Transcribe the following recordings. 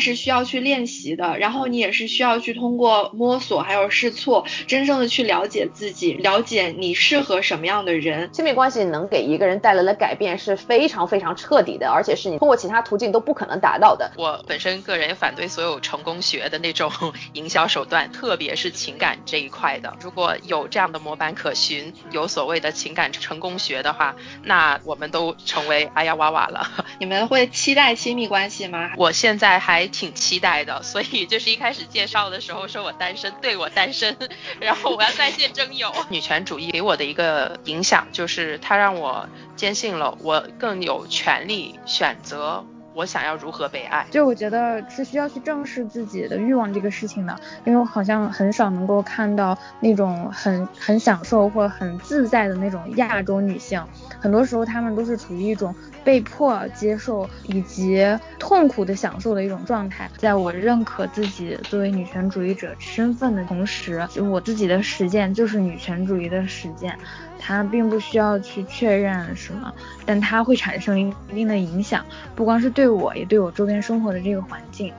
是需要去练习的，然后你也是需要去通过摸索还有试错，真正的去了解自己，了解你适合什么样的人。亲密关系能给一个人带来的改变是非常非常彻底的，而且是你通过其他途径都不可能达到的。我本身个人也反对所有成功学的那种 营销手段，特别是情感这一块的。如果有这样的模板可循，有所谓的情感成功学的话，那我们都成为哎呀哇哇了。你们会期待亲密关系吗？我现在还挺期待的，所以就是一开始介绍的时候说我单身，对我单身，然后我要在线征友。女权主义给我的一个影响就是，它让我坚信了我更有权利选择。我想要如何被爱？就我觉得是需要去正视自己的欲望这个事情的，因为我好像很少能够看到那种很很享受或很自在的那种亚洲女性，很多时候她们都是处于一种被迫接受以及痛苦的享受的一种状态。在我认可自己作为女权主义者身份的同时，我自己的实践就是女权主义的实践。它并不需要去确认什么，但它会产生一定的影响，不光是对我，也对我周边生活的这个环境。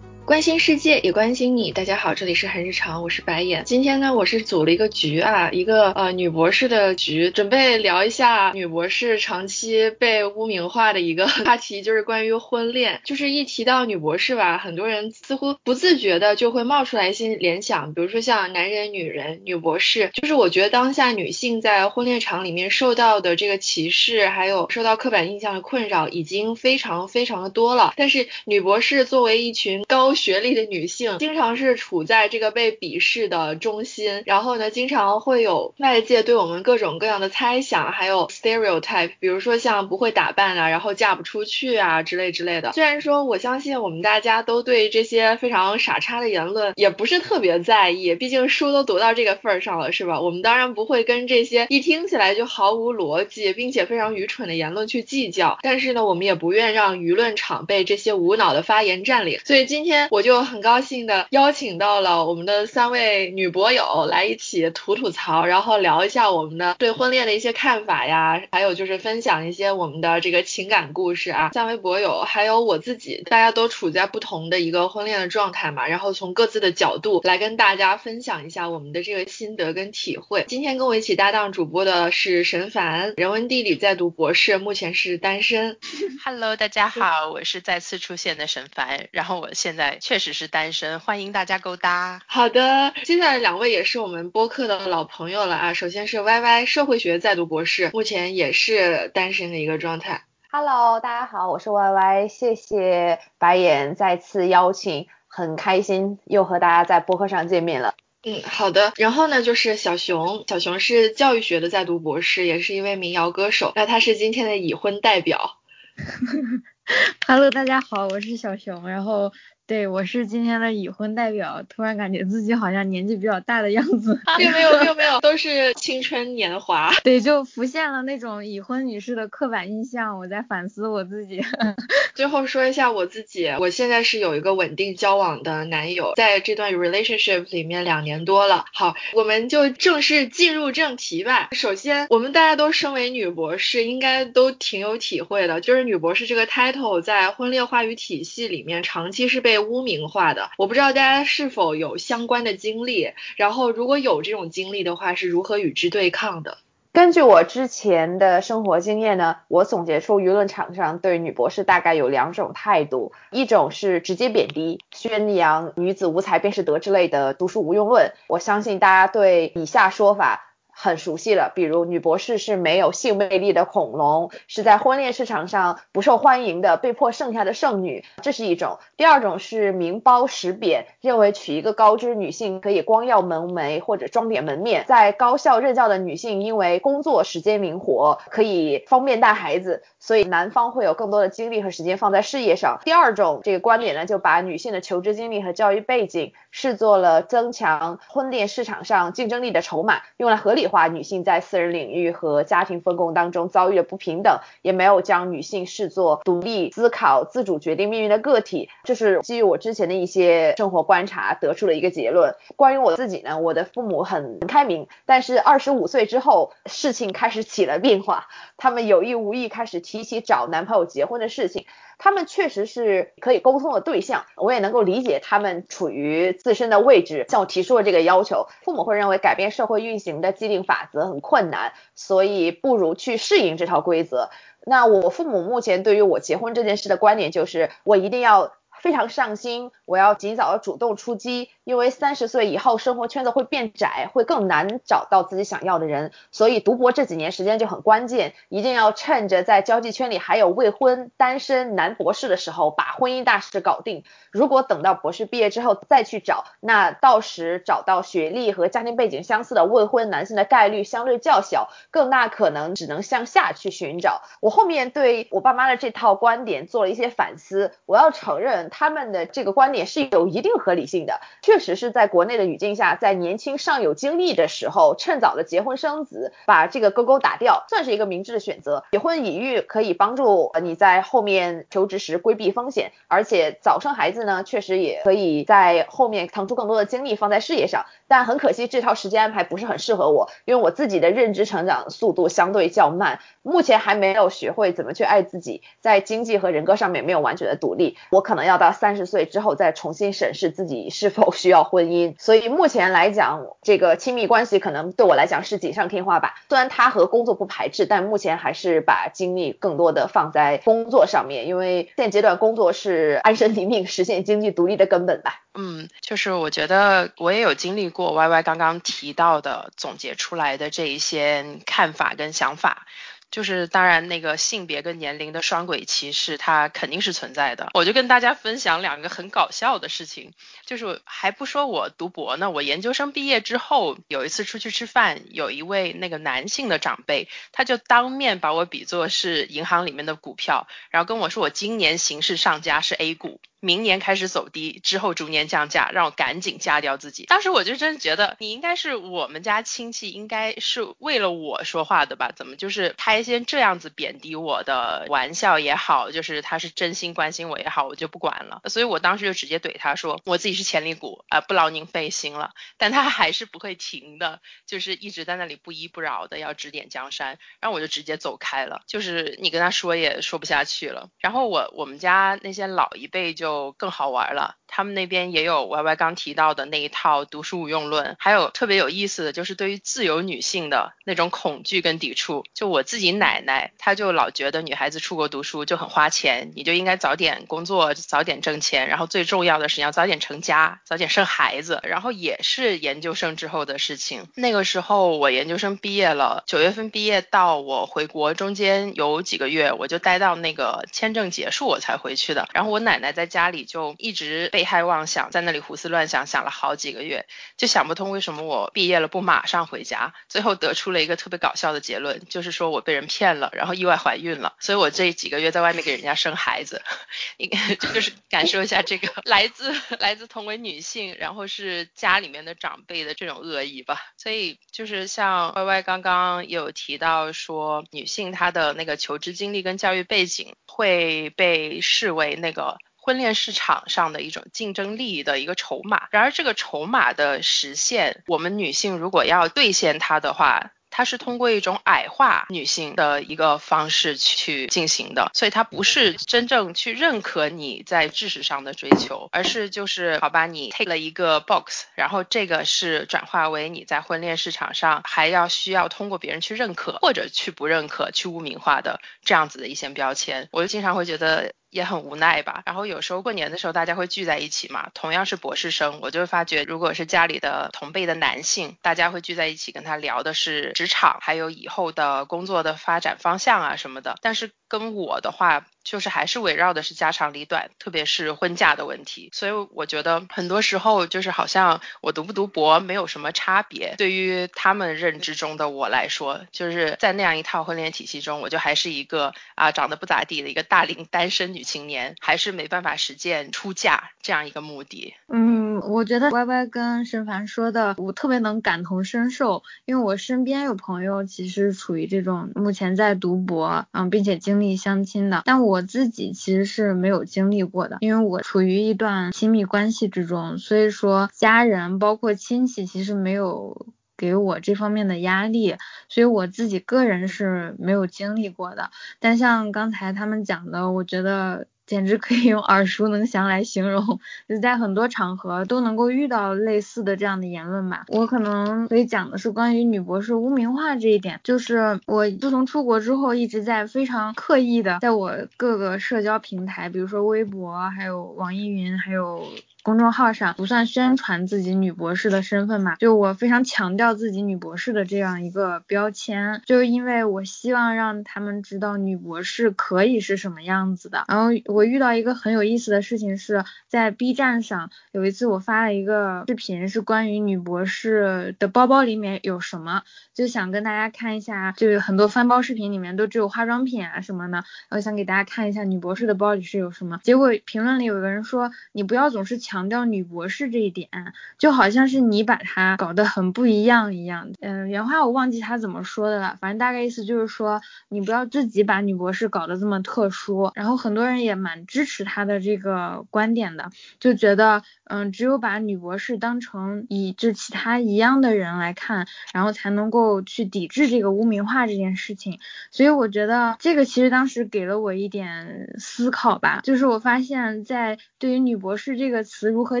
关心世界也关心你，大家好，这里是很日常，我是白眼。今天呢，我是组了一个局啊，一个呃女博士的局，准备聊一下女博士长期被污名化的一个 话题，就是关于婚恋。就是一提到女博士吧，很多人似乎不自觉的就会冒出来一些联想，比如说像男人、女人、女博士。就是我觉得当下女性在婚恋场里面受到的这个歧视，还有受到刻板印象的困扰，已经非常非常的多了。但是女博士作为一群高学历的女性经常是处在这个被鄙视的中心，然后呢，经常会有外界对我们各种各样的猜想，还有 stereotype，比如说像不会打扮啊，然后嫁不出去啊之类之类的。虽然说我相信我们大家都对这些非常傻叉的言论也不是特别在意，毕竟书都读到这个份儿上了，是吧？我们当然不会跟这些一听起来就毫无逻辑并且非常愚蠢的言论去计较，但是呢，我们也不愿让舆论场被这些无脑的发言占领。所以今天我就。很高兴的邀请到了我们的三位女博友来一起吐吐槽，然后聊一下我们的对婚恋的一些看法呀，还有就是分享一些我们的这个情感故事啊。三位博友还有我自己，大家都处在不同的一个婚恋的状态嘛，然后从各自的角度来跟大家分享一下我们的这个心得跟体会。今天跟我一起搭档主播的是沈凡，人文地理在读博士，目前是单身。Hello，大家好，我是再次出现的沈凡，然后我现在确实是。单身，欢迎大家勾搭。好的，接下来两位也是我们播客的老朋友了啊。首先是 Y Y 社会学在读博士，目前也是单身的一个状态。Hello，大家好，我是 Y Y，谢谢白眼再次邀请，很开心又和大家在播客上见面了。嗯，好的。然后呢，就是小熊，小熊是教育学的在读博士，也是一位民谣歌手。那他是今天的已婚代表。Hello，大家好，我是小熊，然后。对，我是今天的已婚代表，突然感觉自己好像年纪比较大的样子，并没有，并没有，都是青春年华。对，就浮现了那种已婚女士的刻板印象，我在反思我自己。最后说一下我自己，我现在是有一个稳定交往的男友，在这段 relationship 里面两年多了。好，我们就正式进入正题吧。首先，我们大家都身为女博士，应该都挺有体会的，就是女博士这个 title 在婚恋话语体系里面长期是被污名化的，我不知道大家是否有相关的经历，然后如果有这种经历的话，是如何与之对抗的？根据我之前的生活经验呢，我总结出舆论场上对女博士大概有两种态度，一种是直接贬低、宣扬女子无才便是德之类的读书无用论。我相信大家对以下说法。很熟悉了，比如女博士是没有性魅力的恐龙，是在婚恋市场上不受欢迎的，被迫剩下的剩女，这是一种。第二种是明褒实贬，认为娶一个高知女性可以光耀门楣或者装点门面，在高校任教的女性因为工作时间灵活，可以方便带孩子，所以男方会有更多的精力和时间放在事业上。第二种这个观点呢，就把女性的求职经历和教育背景视作了增强婚恋市场上竞争力的筹码，用来合理。化女性在私人领域和家庭分工当中遭遇的不平等，也没有将女性视作独立思考、自主决定命运的个体。这是基于我之前的一些生活观察得出的一个结论。关于我自己呢，我的父母很开明，但是二十五岁之后，事情开始起了变化，他们有意无意开始提起找男朋友结婚的事情。他们确实是可以沟通的对象，我也能够理解他们处于自身的位置向我提出了这个要求。父母会认为改变社会运行的既定法则很困难，所以不如去适应这套规则。那我父母目前对于我结婚这件事的观点就是，我一定要。非常上心，我要尽早的主动出击，因为三十岁以后生活圈子会变窄，会更难找到自己想要的人，所以读博这几年时间就很关键，一定要趁着在交际圈里还有未婚单身男博士的时候，把婚姻大事搞定。如果等到博士毕业之后再去找，那到时找到学历和家庭背景相似的未婚男性的概率相对较小，更大可能只能向下去寻找。我后面对我爸妈的这套观点做了一些反思，我要承认。他们的这个观点是有一定合理性的，确实是在国内的语境下，在年轻尚有精力的时候，趁早的结婚生子，把这个勾勾打掉，算是一个明智的选择。结婚已育可以帮助你在后面求职时规避风险，而且早生孩子呢，确实也可以在后面腾出更多的精力放在事业上。但很可惜，这套时间安排不是很适合我，因为我自己的认知成长速度相对较慢，目前还没有学会怎么去爱自己，在经济和人格上面没有完全的独立，我可能要到三十岁之后再重新审视自己是否需要婚姻。所以目前来讲，这个亲密关系可能对我来讲是锦上添花吧。虽然它和工作不排斥，但目前还是把精力更多的放在工作上面，因为现阶段工作是安身立命、实现经济独立的根本吧。嗯，就是我觉得我也有经历过 Y Y 刚刚提到的总结出来的这一些看法跟想法。就是当然，那个性别跟年龄的双轨歧视，它肯定是存在的。我就跟大家分享两个很搞笑的事情，就是还不说我读博呢，我研究生毕业之后，有一次出去吃饭，有一位那个男性的长辈，他就当面把我比作是银行里面的股票，然后跟我说我今年形势上佳是 A 股。明年开始走低，之后逐年降价，让我赶紧加掉自己。当时我就真觉得你应该是我们家亲戚，应该是为了我说话的吧？怎么就是开一些这样子贬低我的玩笑也好，就是他是真心关心我也好，我就不管了。所以我当时就直接怼他说，我自己是潜力股啊，不劳您费心了。但他还是不会停的，就是一直在那里不依不饶的要指点江山，然后我就直接走开了。就是你跟他说也说不下去了。然后我我们家那些老一辈就。就更好玩了。他们那边也有 Y Y 刚提到的那一套读书无用论，还有特别有意思的就是对于自由女性的那种恐惧跟抵触。就我自己奶奶，她就老觉得女孩子出国读书就很花钱，你就应该早点工作，早点挣钱，然后最重要的是你要早点成家，早点生孩子。然后也是研究生之后的事情。那个时候我研究生毕业了，九月份毕业到我回国中间有几个月，我就待到那个签证结束我才回去的。然后我奶奶在家家里就一直被。害妄想，在那里胡思乱想，想了好几个月，就想不通为什么我毕业了不马上回家。最后得出了一个特别搞笑的结论，就是说我被人骗了，然后意外怀孕了。所以我这几个月在外面给人家生孩子，应该就是感受一下这个 来自来自同为女性，然后是家里面的长辈的这种恶意吧。所以就是像 Y Y 刚刚有提到说，女性她的那个求职经历跟教育背景会被视为那个。婚恋市场上的一种竞争力的一个筹码，然而这个筹码的实现，我们女性如果要兑现它的话。它是通过一种矮化女性的一个方式去进行的，所以它不是真正去认可你在知识上的追求，而是就是好吧，你 take 了一个 box，然后这个是转化为你在婚恋市场上还要需要通过别人去认可或者去不认可、去污名化的这样子的一些标签，我就经常会觉得也很无奈吧。然后有时候过年的时候大家会聚在一起嘛，同样是博士生，我就发觉如果是家里的同辈的男性，大家会聚在一起跟他聊的是。职场还有以后的工作的发展方向啊什么的，但是跟我的话。就是还是围绕的是家长里短，特别是婚嫁的问题。所以我觉得很多时候就是好像我读不读博没有什么差别。对于他们认知中的我来说，就是在那样一套婚恋体系中，我就还是一个啊长得不咋地的一个大龄单身女青年，还是没办法实践出嫁这样一个目的。嗯。我觉得 Y Y 跟申凡说的，我特别能感同身受，因为我身边有朋友其实处于这种目前在读博，嗯，并且经历相亲的，但我自己其实是没有经历过的，因为我处于一段亲密关系之中，所以说家人包括亲戚其实没有给我这方面的压力，所以我自己个人是没有经历过的。但像刚才他们讲的，我觉得。简直可以用耳熟能详来形容，就在很多场合都能够遇到类似的这样的言论吧。我可能可以讲的是关于女博士污名化这一点，就是我自从出国之后一直在非常刻意的在我各个社交平台，比如说微博，还有网易云，还有。公众号上不算宣传自己女博士的身份嘛，就我非常强调自己女博士的这样一个标签，就是因为我希望让他们知道女博士可以是什么样子的。然后我遇到一个很有意思的事情是在 B 站上，有一次我发了一个视频，是关于女博士的包包里面有什么，就想跟大家看一下，就是很多翻包视频里面都只有化妆品啊什么的，然后想给大家看一下女博士的包里是有什么。结果评论里有个人说，你不要总是强调女博士这一点，就好像是你把她搞得很不一样一样。嗯，原话我忘记他怎么说的了，反正大概意思就是说，你不要自己把女博士搞得这么特殊。然后很多人也蛮支持他的这个观点的，就觉得，嗯，只有把女博士当成以就其他一样的人来看，然后才能够去抵制这个污名化这件事情。所以我觉得这个其实当时给了我一点思考吧，就是我发现，在对于女博士这个词。词如何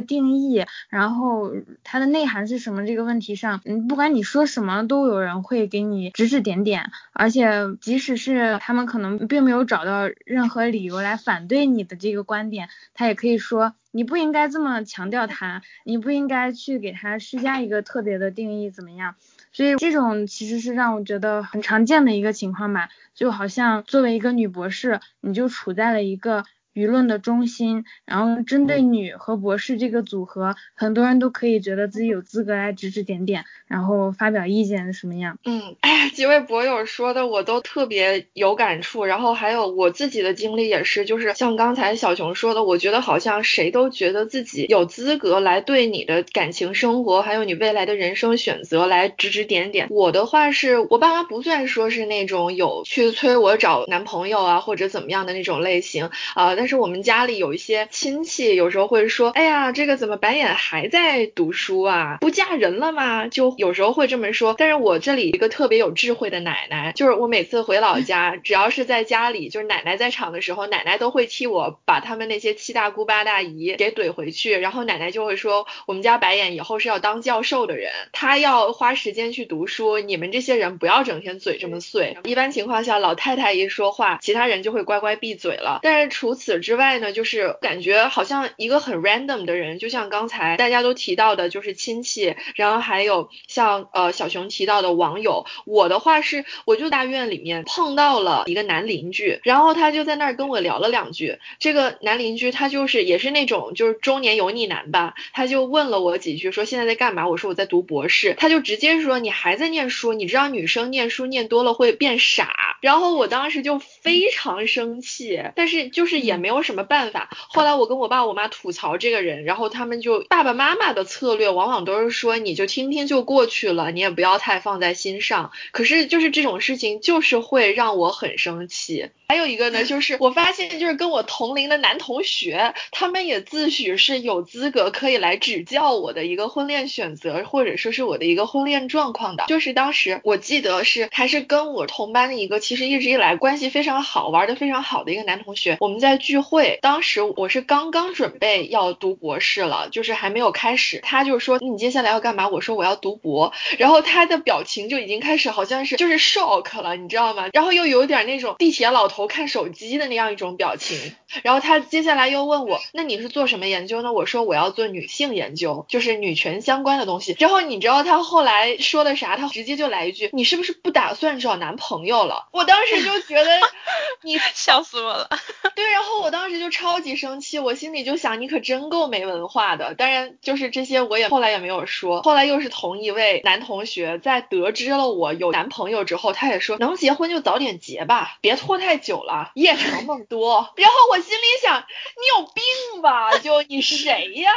定义，然后它的内涵是什么？这个问题上，嗯，不管你说什么，都有人会给你指指点点，而且即使是他们可能并没有找到任何理由来反对你的这个观点，他也可以说你不应该这么强调它，你不应该去给它施加一个特别的定义，怎么样？所以这种其实是让我觉得很常见的一个情况吧，就好像作为一个女博士，你就处在了一个。舆论的中心，然后针对女和博士这个组合，很多人都可以觉得自己有资格来指指点点，然后发表意见什么样？嗯，哎呀，几位博友说的我都特别有感触，然后还有我自己的经历也是，就是像刚才小熊说的，我觉得好像谁都觉得自己有资格来对你的感情生活，还有你未来的人生选择来指指点点。我的话是我爸妈不算说是那种有去催我找男朋友啊或者怎么样的那种类型啊。但是我们家里有一些亲戚，有时候会说，哎呀，这个怎么白眼还在读书啊？不嫁人了吗？就有时候会这么说。但是我这里一个特别有智慧的奶奶，就是我每次回老家，只要是在家里，就是奶奶在场的时候，奶奶都会替我把他们那些七大姑八大姨给怼回去。然后奶奶就会说，我们家白眼以后是要当教授的人，他要花时间去读书，你们这些人不要整天嘴这么碎。一般情况下，老太太一说话，其他人就会乖乖闭嘴了。但是除此。此之外呢，就是感觉好像一个很 random 的人，就像刚才大家都提到的，就是亲戚，然后还有像呃小熊提到的网友。我的话是，我就大院里面碰到了一个男邻居，然后他就在那儿跟我聊了两句。这个男邻居他就是也是那种就是中年油腻男吧，他就问了我几句，说现在在干嘛？我说我在读博士。他就直接说你还在念书？你知道女生念书念多了会变傻？然后我当时就非常生气，但是就是也。没有什么办法。后来我跟我爸我妈吐槽这个人，然后他们就爸爸妈妈的策略往往都是说你就听听就过去了，你也不要太放在心上。可是就是这种事情就是会让我很生气。还有一个呢，就是我发现就是跟我同龄的男同学，他们也自诩是有资格可以来指教我的一个婚恋选择，或者说是我的一个婚恋状况的。就是当时我记得是还是跟我同班的一个，其实一直以来关系非常好，玩的非常好的一个男同学，我们在。聚会当时我是刚刚准备要读博士了，就是还没有开始。他就说你接下来要干嘛？我说我要读博。然后他的表情就已经开始好像是就是 shock 了，你知道吗？然后又有点那种地铁老头看手机的那样一种表情。然后他接下来又问我，那你是做什么研究呢？我说我要做女性研究，就是女权相关的东西。然后你知道他后来说的啥？他直接就来一句，你是不是不打算找男朋友了？我当时就觉得 你笑死我了。对，然后。我当时就超级生气，我心里就想，你可真够没文化的。当然，就是这些我也后来也没有说。后来又是同一位男同学在得知了我有男朋友之后，他也说能结婚就早点结吧，别拖太久了，夜长梦多。然后我心里想，你有病吧？就你谁呀？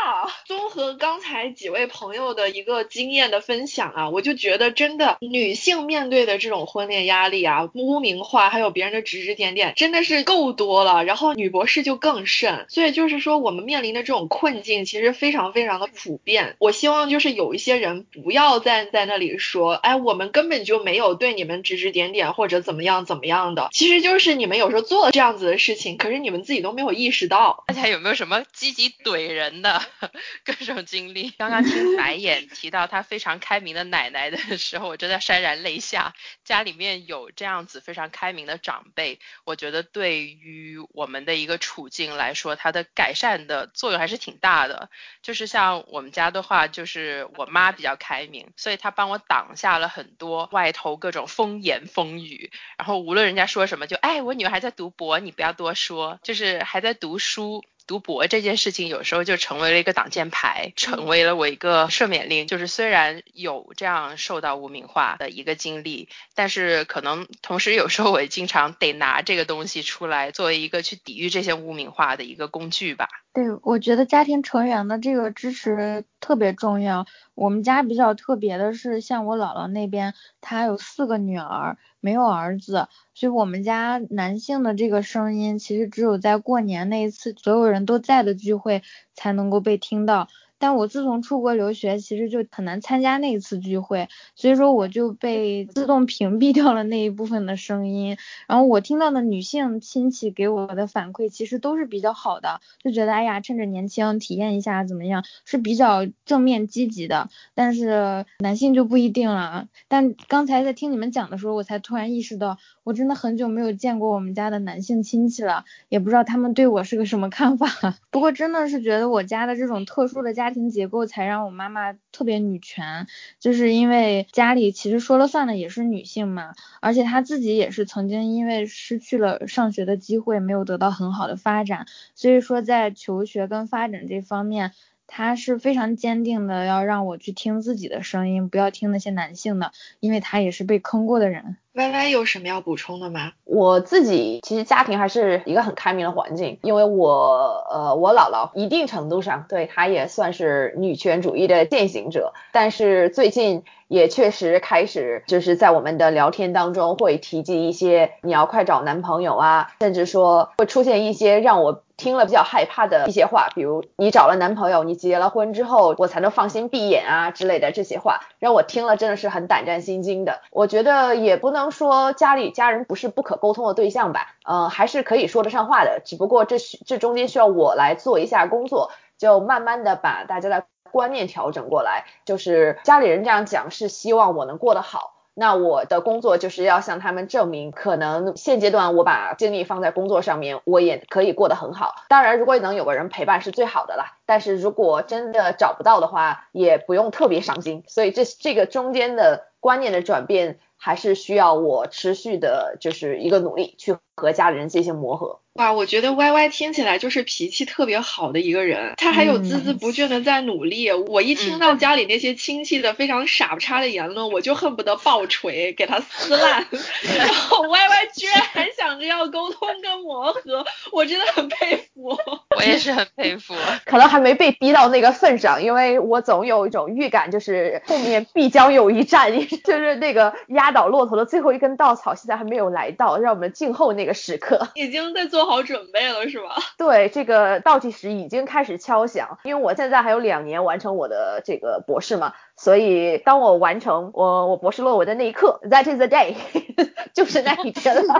综合刚才几位朋友的一个经验的分享啊，我就觉得真的女性面对的这种婚恋压力啊、污名化，还有别人的指指点点，真的是够多了。然后女博士就更甚，所以就是说我们面临的这种困境其实非常非常的普遍。我希望就是有一些人不要再在那里说，哎，我们根本就没有对你们指指点点或者怎么样怎么样的，其实就是你们有时候做了这样子的事情，可是你们自己都没有意识到。大家有没有什么积极怼人的 各种经历？刚刚听白眼提到他非常开明的奶奶的 时候，我真的潸然泪下。家里面有这样子非常开明的长辈，我觉得对于我们的一个处境来说，它的改善的作用还是挺大的。就是像我们家的话，就是我妈比较开明，所以她帮我挡下了很多外头各种风言风语。然后无论人家说什么，就哎，我女儿还在读博，你不要多说，就是还在读书。读博这件事情有时候就成为了一个挡箭牌，成为了我一个赦免令。就是虽然有这样受到污名化的一个经历，但是可能同时有时候我也经常得拿这个东西出来作为一个去抵御这些污名化的一个工具吧。对，我觉得家庭成员的这个支持特别重要。我们家比较特别的是，像我姥姥那边，她有四个女儿，没有儿子，所以我们家男性的这个声音，其实只有在过年那一次所有人都在的聚会才能够被听到。但我自从出国留学，其实就很难参加那一次聚会，所以说我就被自动屏蔽掉了那一部分的声音。然后我听到的女性亲戚给我的反馈，其实都是比较好的，就觉得哎呀，趁着年轻体验一下怎么样，是比较正面积极的。但是男性就不一定了。但刚才在听你们讲的时候，我才突然意识到，我真的很久没有见过我们家的男性亲戚了，也不知道他们对我是个什么看法。不过真的是觉得我家的这种特殊的家。家庭结构才让我妈妈特别女权，就是因为家里其实说了算的也是女性嘛，而且她自己也是曾经因为失去了上学的机会，没有得到很好的发展，所以说在求学跟发展这方面，她是非常坚定的要让我去听自己的声音，不要听那些男性的，因为她也是被坑过的人。Y Y 有什么要补充的吗？我自己其实家庭还是一个很开明的环境，因为我呃我姥姥一定程度上对她也算是女权主义的践行者，但是最近也确实开始就是在我们的聊天当中会提及一些你要快找男朋友啊，甚至说会出现一些让我听了比较害怕的一些话，比如你找了男朋友，你结了婚之后我才能放心闭眼啊之类的这些话，让我听了真的是很胆战心惊的。我觉得也不能。说家里家人不是不可沟通的对象吧？嗯，还是可以说得上话的，只不过这这中间需要我来做一下工作，就慢慢的把大家的观念调整过来。就是家里人这样讲是希望我能过得好，那我的工作就是要向他们证明，可能现阶段我把精力放在工作上面，我也可以过得很好。当然，如果能有个人陪伴是最好的啦。但是如果真的找不到的话，也不用特别伤心。所以这这个中间的观念的转变。还是需要我持续的，就是一个努力去和家里人进行磨合。哇，我觉得 Y Y 听起来就是脾气特别好的一个人，他还有孜孜不倦的在努力。我一听到家里那些亲戚的非常傻不叉的言论，我就恨不得爆锤给他撕烂。然后 Y Y 居然还想着要沟通跟磨合，我真的很佩服。我也是很佩服，可能还没被逼到那个份上，因为我总有一种预感，就是后面必将有一战，就是那个压倒骆驼的最后一根稻草，现在还没有来到，让我们静候那个时刻。已经在做。做好准备了是吧？对，这个倒计时已经开始敲响，因为我现在还有两年完成我的这个博士嘛，所以当我完成我我博士论文的那一刻，That is the day，就是那一天了，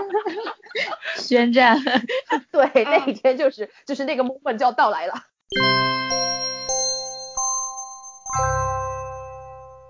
宣战。对，那一天就是就是那个 moment 就要到来了。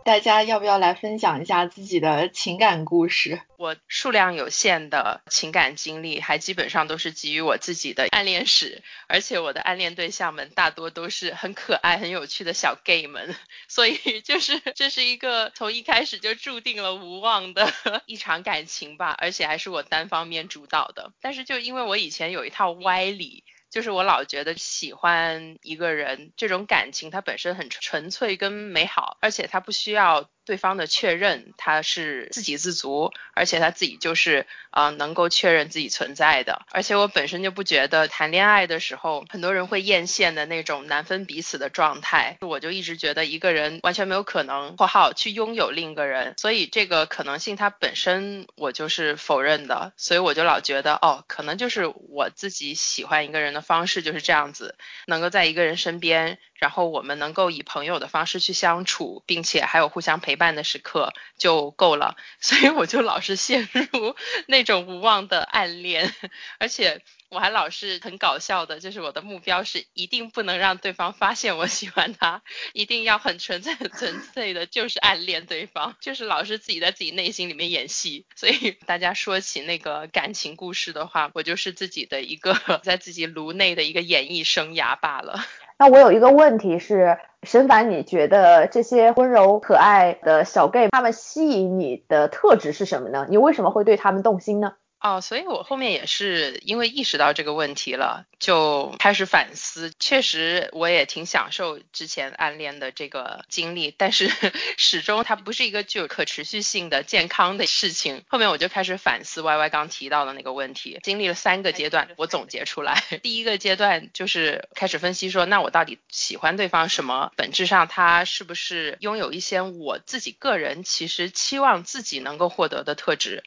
大家要不要来分享一下自己的情感故事？我数量有限的情感经历，还基本上都是基于我自己的暗恋史，而且我的暗恋对象们大多都是很可爱、很有趣的小 gay 们，所以就是这是一个从一开始就注定了无望的 一场感情吧，而且还是我单方面主导的。但是就因为我以前有一套歪理。就是我老觉得喜欢一个人，这种感情它本身很纯粹跟美好，而且它不需要。对方的确认，他是自给自足，而且他自己就是啊能够确认自己存在的。而且我本身就不觉得谈恋爱的时候很多人会艳羡的那种难分彼此的状态，我就一直觉得一个人完全没有可能（括号）去拥有另一个人，所以这个可能性它本身我就是否认的。所以我就老觉得哦，可能就是我自己喜欢一个人的方式就是这样子，能够在一个人身边。然后我们能够以朋友的方式去相处，并且还有互相陪陪伴的时刻就够了。所以我就老是陷入 那种无望的暗恋，而且我还老是很搞笑的，就是我的目标是一定不能让对方发现我喜欢他，一定要很纯粹、很纯粹的，就是暗恋对方，就是老是自己在自己内心里面演戏。所以大家说起那个感情故事的话，我就是自己的一个 在自己颅内的一个演艺生涯罢了。那我有一个问题是，沈凡，你觉得这些温柔可爱的小 gay 他们吸引你的特质是什么呢？你为什么会对他们动心呢？哦，所以我后面也是因为意识到这个问题了，就开始反思。确实，我也挺享受之前暗恋的这个经历，但是 始终它不是一个具有可持续性的健康的事情。后面我就开始反思 Y Y 刚提到的那个问题，经历了三个阶段，我总结出来。第一个阶段就是开始分析说，那我到底喜欢对方什么？本质上他是不是拥有一些我自己个人其实期望自己能够获得的特质？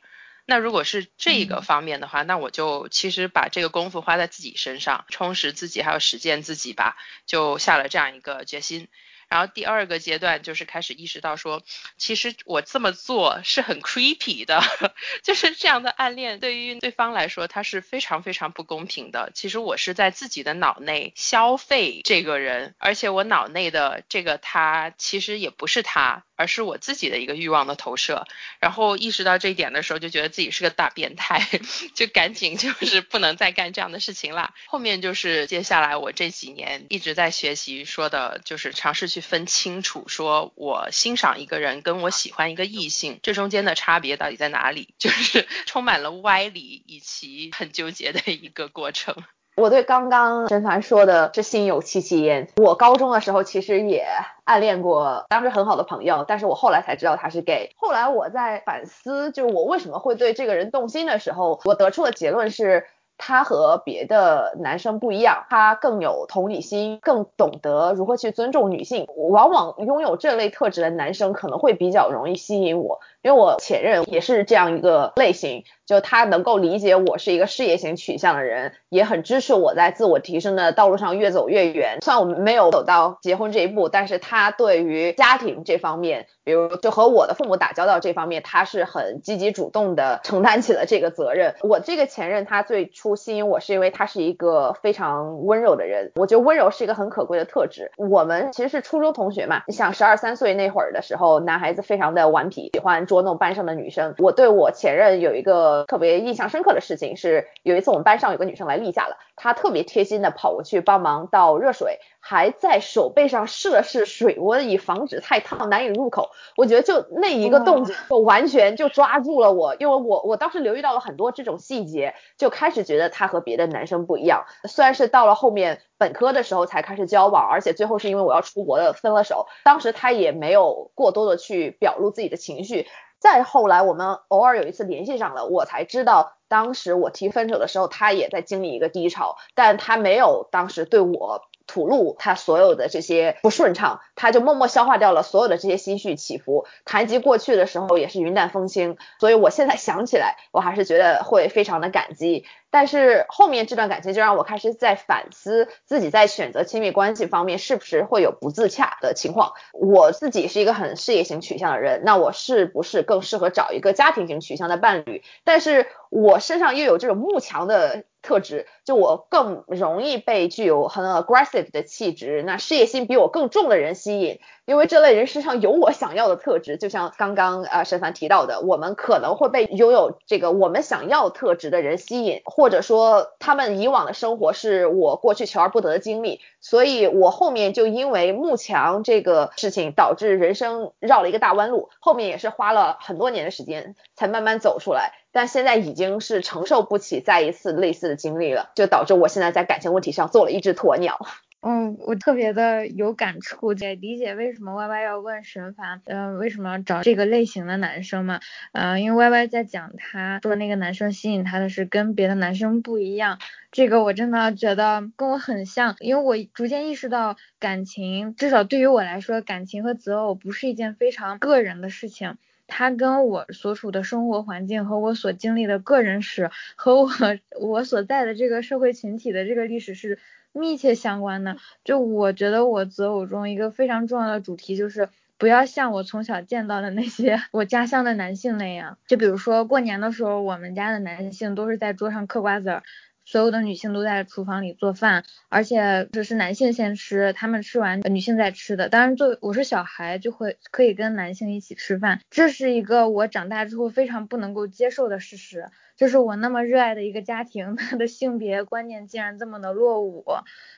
那如果是这个方面的话，那我就其实把这个功夫花在自己身上，充实自己，还有实践自己吧，就下了这样一个决心。然后第二个阶段就是开始意识到说，其实我这么做是很 creepy 的，就是这样的暗恋对于对方来说，他是非常非常不公平的。其实我是在自己的脑内消费这个人，而且我脑内的这个他其实也不是他。而是我自己的一个欲望的投射，然后意识到这一点的时候，就觉得自己是个大变态，就赶紧就是不能再干这样的事情了。后面就是接下来我这几年一直在学习，说的就是尝试去分清楚，说我欣赏一个人跟我喜欢一个异性，这中间的差别到底在哪里？就是充满了歪理以及很纠结的一个过程。我对刚刚陈凡说的是心有戚戚焉。我高中的时候其实也暗恋过当时很好的朋友，但是我后来才知道他是 gay。后来我在反思，就是我为什么会对这个人动心的时候，我得出的结论是。他和别的男生不一样，他更有同理心，更懂得如何去尊重女性。往往拥有这类特质的男生可能会比较容易吸引我，因为我前任也是这样一个类型，就他能够理解我是一个事业型取向的人，也很支持我在自我提升的道路上越走越远。虽然我们没有走到结婚这一步，但是他对于家庭这方面，比如就和我的父母打交道这方面，他是很积极主动的承担起了这个责任。我这个前任他最初。吸引我是因为他是一个非常温柔的人，我觉得温柔是一个很可贵的特质。我们其实是初中同学嘛，你想十二三岁那会儿的时候，男孩子非常的顽皮，喜欢捉弄班上的女生。我对我前任有一个特别印象深刻的事情是，有一次我们班上有个女生来例假了，她特别贴心的跑过去帮忙倒热水。还在手背上试了试水温，以防止太烫难以入口。我觉得就那一个动作，就完全就抓住了我，因为我我当时留意到了很多这种细节，就开始觉得她和别的男生不一样。虽然是到了后面本科的时候才开始交往，而且最后是因为我要出国的分了手，当时他也没有过多的去表露自己的情绪。再后来我们偶尔有一次联系上了，我才知道当时我提分手的时候，他也在经历一个低潮，但他没有当时对我。吐露他所有的这些不顺畅，他就默默消化掉了所有的这些心绪起伏。谈及过去的时候也是云淡风轻，所以我现在想起来，我还是觉得会非常的感激。但是后面这段感情就让我开始在反思自己在选择亲密关系方面是不是会有不自洽的情况。我自己是一个很事业型取向的人，那我是不是更适合找一个家庭型取向的伴侣？但是我身上又有这种慕强的。特质，就我更容易被具有很 aggressive 的气质，那事业心比我更重的人吸引，因为这类人身上有我想要的特质。就像刚刚呃沈凡提到的，我们可能会被拥有这个我们想要特质的人吸引，或者说他们以往的生活是我过去求而不得的经历，所以我后面就因为慕强这个事情导致人生绕了一个大弯路，后面也是花了很多年的时间才慢慢走出来。但现在已经是承受不起再一次类似的经历了，就导致我现在在感情问题上做了一只鸵鸟。嗯，我特别的有感触，也理解为什么 Y Y 要问沈凡，嗯，为什么要找这个类型的男生嘛？嗯，因为 Y Y 在讲他说那个男生吸引他的是跟别的男生不一样，这个我真的觉得跟我很像，因为我逐渐意识到感情，至少对于我来说，感情和择偶不是一件非常个人的事情。它跟我所处的生活环境和我所经历的个人史和我 我所在的这个社会群体的这个历史是密切相关的。就我觉得我择偶中一个非常重要的主题就是不要像我从小见到的那些我家乡的男性那样。就比如说过年的时候，我们家的男性都是在桌上嗑瓜子儿。所有的女性都在厨房里做饭，而且这是男性先吃，他们吃完女性再吃的。当然，作为我是小孩，就会可以跟男性一起吃饭，这是一个我长大之后非常不能够接受的事实。就是我那么热爱的一个家庭，他的性别观念竟然这么的落伍，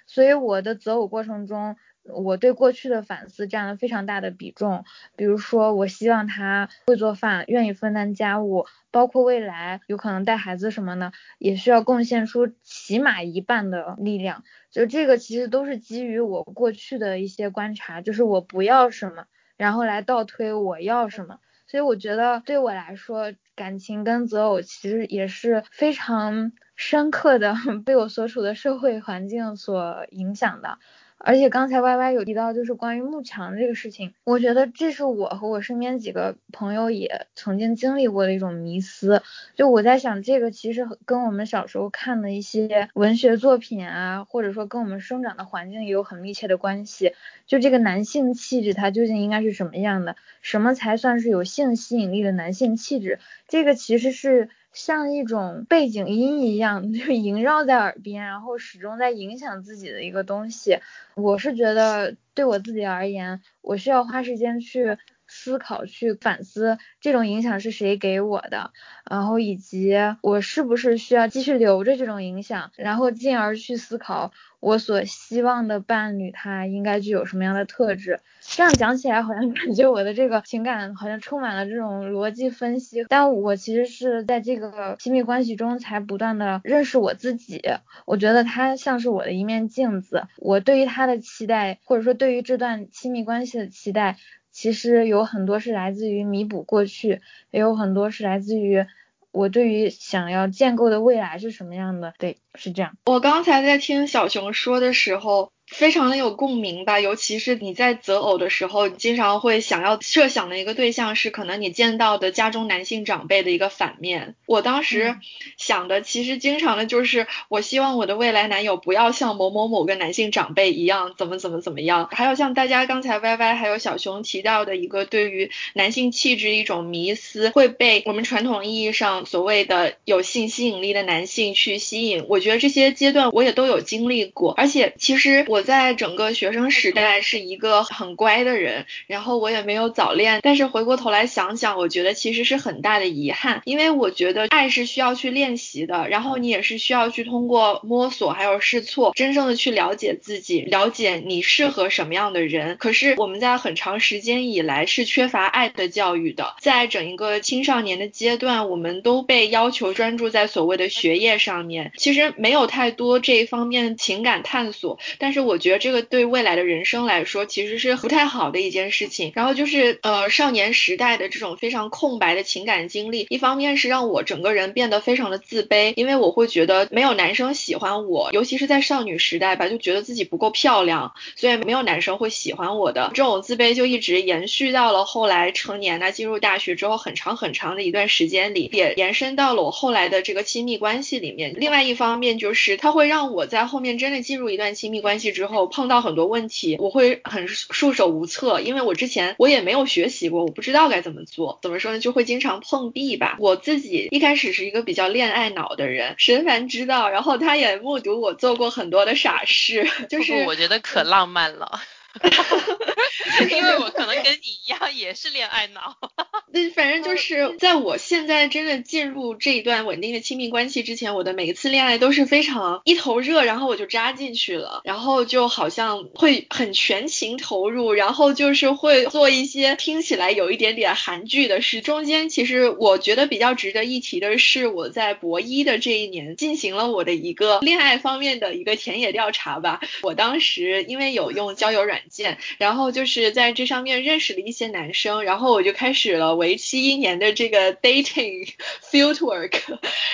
所以我的择偶过程中。我对过去的反思占了非常大的比重，比如说，我希望他会做饭，愿意分担家务，包括未来有可能带孩子什么的，也需要贡献出起码一半的力量。就这个其实都是基于我过去的一些观察，就是我不要什么，然后来倒推我要什么。所以我觉得对我来说，感情跟择偶其实也是非常深刻的 被我所处的社会环境所影响的。而且刚才 Y Y 有提到，就是关于慕强这个事情，我觉得这是我和我身边几个朋友也曾经经历过的一种迷思。就我在想，这个其实跟我们小时候看的一些文学作品啊，或者说跟我们生长的环境也有很密切的关系。就这个男性气质，它究竟应该是什么样的？什么才算是有性吸引力的男性气质？这个其实是。像一种背景音一样，就萦绕在耳边，然后始终在影响自己的一个东西。我是觉得，对我自己而言，我需要花时间去思考、去反思，这种影响是谁给我的，然后以及我是不是需要继续留着这种影响，然后进而去思考我所希望的伴侣他应该具有什么样的特质。这样讲起来，好像 感觉我的这个情感好像充满了这种逻辑分析，但我其实是在这个亲密关系中才不断的认识我自己。我觉得他像是我的一面镜子，我对于他的期待，或者说对于这段亲密关系的期待，其实有很多是来自于弥补过去，也有很多是来自于我对于想要建构的未来是什么样的。对，是这样。我刚才在听小熊说的时候。非常的有共鸣吧，尤其是你在择偶的时候，经常会想要设想的一个对象是可能你见到的家中男性长辈的一个反面。我当时想的其实经常的就是，我希望我的未来男友不要像某某某个男性长辈一样怎么怎么怎么样。还有像大家刚才 Y Y 还有小熊提到的一个对于男性气质一种迷思，会被我们传统意义上所谓的有性吸引力的男性去吸引。我觉得这些阶段我也都有经历过，而且其实我。我在整个学生时代是一个很乖的人，然后我也没有早恋，但是回过头来想想，我觉得其实是很大的遗憾，因为我觉得爱是需要去练习的，然后你也是需要去通过摸索还有试错，真正的去了解自己，了解你适合什么样的人。可是我们在很长时间以来是缺乏爱的教育的，在整一个青少年的阶段，我们都被要求专注在所谓的学业上面，其实没有太多这一方面情感探索，但是。我觉得这个对未来的人生来说，其实是不太好的一件事情。然后就是呃少年时代的这种非常空白的情感经历，一方面是让我整个人变得非常的自卑，因为我会觉得没有男生喜欢我，尤其是在少女时代吧，就觉得自己不够漂亮，所以没有男生会喜欢我的。这种自卑就一直延续到了后来成年呢，进入大学之后很长很长的一段时间里，也延伸到了我后来的这个亲密关系里面。另外一方面就是它会让我在后面真的进入一段亲密关系。之后，碰到很多问题，我会很束手无策，因为我之前我也没有学习过，我不知道该怎么做。怎么说呢？就会经常碰壁吧。我自己一开始是一个比较恋爱脑的人，沈凡知道，然后他也目睹我做过很多的傻事，就是我觉得可浪漫了。因为我可能跟你一样也是恋爱脑，那，反正就是在我现在真的进入这一段稳定的亲密关系之前，我的每一次恋爱都是非常一头热，然后我就扎进去了，然后就好像会很全情投入，然后就是会做一些听起来有一点点韩剧的事。中间其实我觉得比较值得一提的是，我在博一的这一年进行了我的一个恋爱方面的一个田野调查吧。我当时因为有用交友软软件，然后就是在这上面认识了一些男生，然后我就开始了为期一年的这个 dating field work。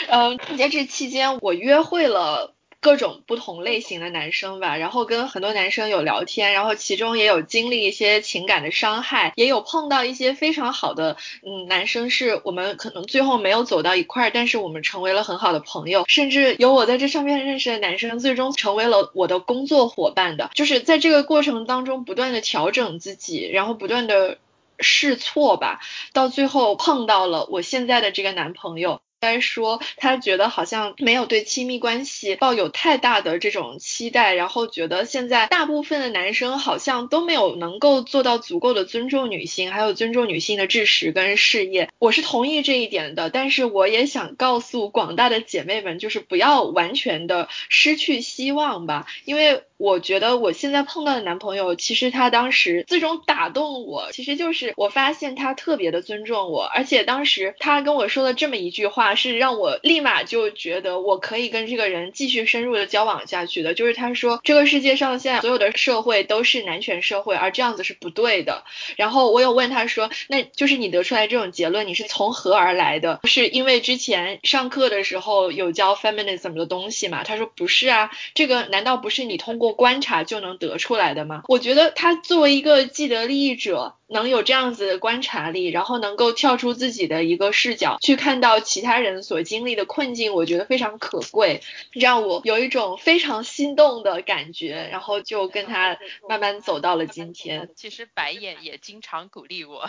嗯，在这期间我约会了。各种不同类型的男生吧，然后跟很多男生有聊天，然后其中也有经历一些情感的伤害，也有碰到一些非常好的嗯男生，是我们可能最后没有走到一块儿，但是我们成为了很好的朋友，甚至有我在这上面认识的男生，最终成为了我的工作伙伴的，就是在这个过程当中不断的调整自己，然后不断的试错吧，到最后碰到了我现在的这个男朋友。该说，他觉得好像没有对亲密关系抱有太大的这种期待，然后觉得现在大部分的男生好像都没有能够做到足够的尊重女性，还有尊重女性的知识跟事业。我是同意这一点的，但是我也想告诉广大的姐妹们，就是不要完全的失去希望吧，因为。我觉得我现在碰到的男朋友，其实他当时最终打动我，其实就是我发现他特别的尊重我，而且当时他跟我说了这么一句话，是让我立马就觉得我可以跟这个人继续深入的交往下去的。就是他说这个世界上现在所有的社会都是男权社会，而这样子是不对的。然后我有问他说，那就是你得出来这种结论，你是从何而来的？是因为之前上课的时候有教 feminism 的东西嘛？他说不是啊，这个难道不是你通过观察就能得出来的吗？我觉得他作为一个既得利益者。能有这样子的观察力，然后能够跳出自己的一个视角去看到其他人所经历的困境，我觉得非常可贵，让我有一种非常心动的感觉，然后就跟他慢慢走到了今天。其实白眼也经常鼓励我，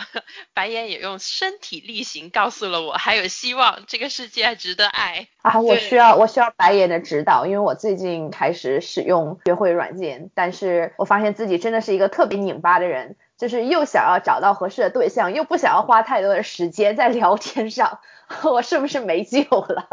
白眼也用身体力行告诉了我还有希望，这个世界值得爱啊！我需要我需要白眼的指导，因为我最近开始使用约会软件，但是我发现自己真的是一个特别拧巴的人。就是又想要找到合适的对象，又不想要花太多的时间在聊天上，我是不是没救了？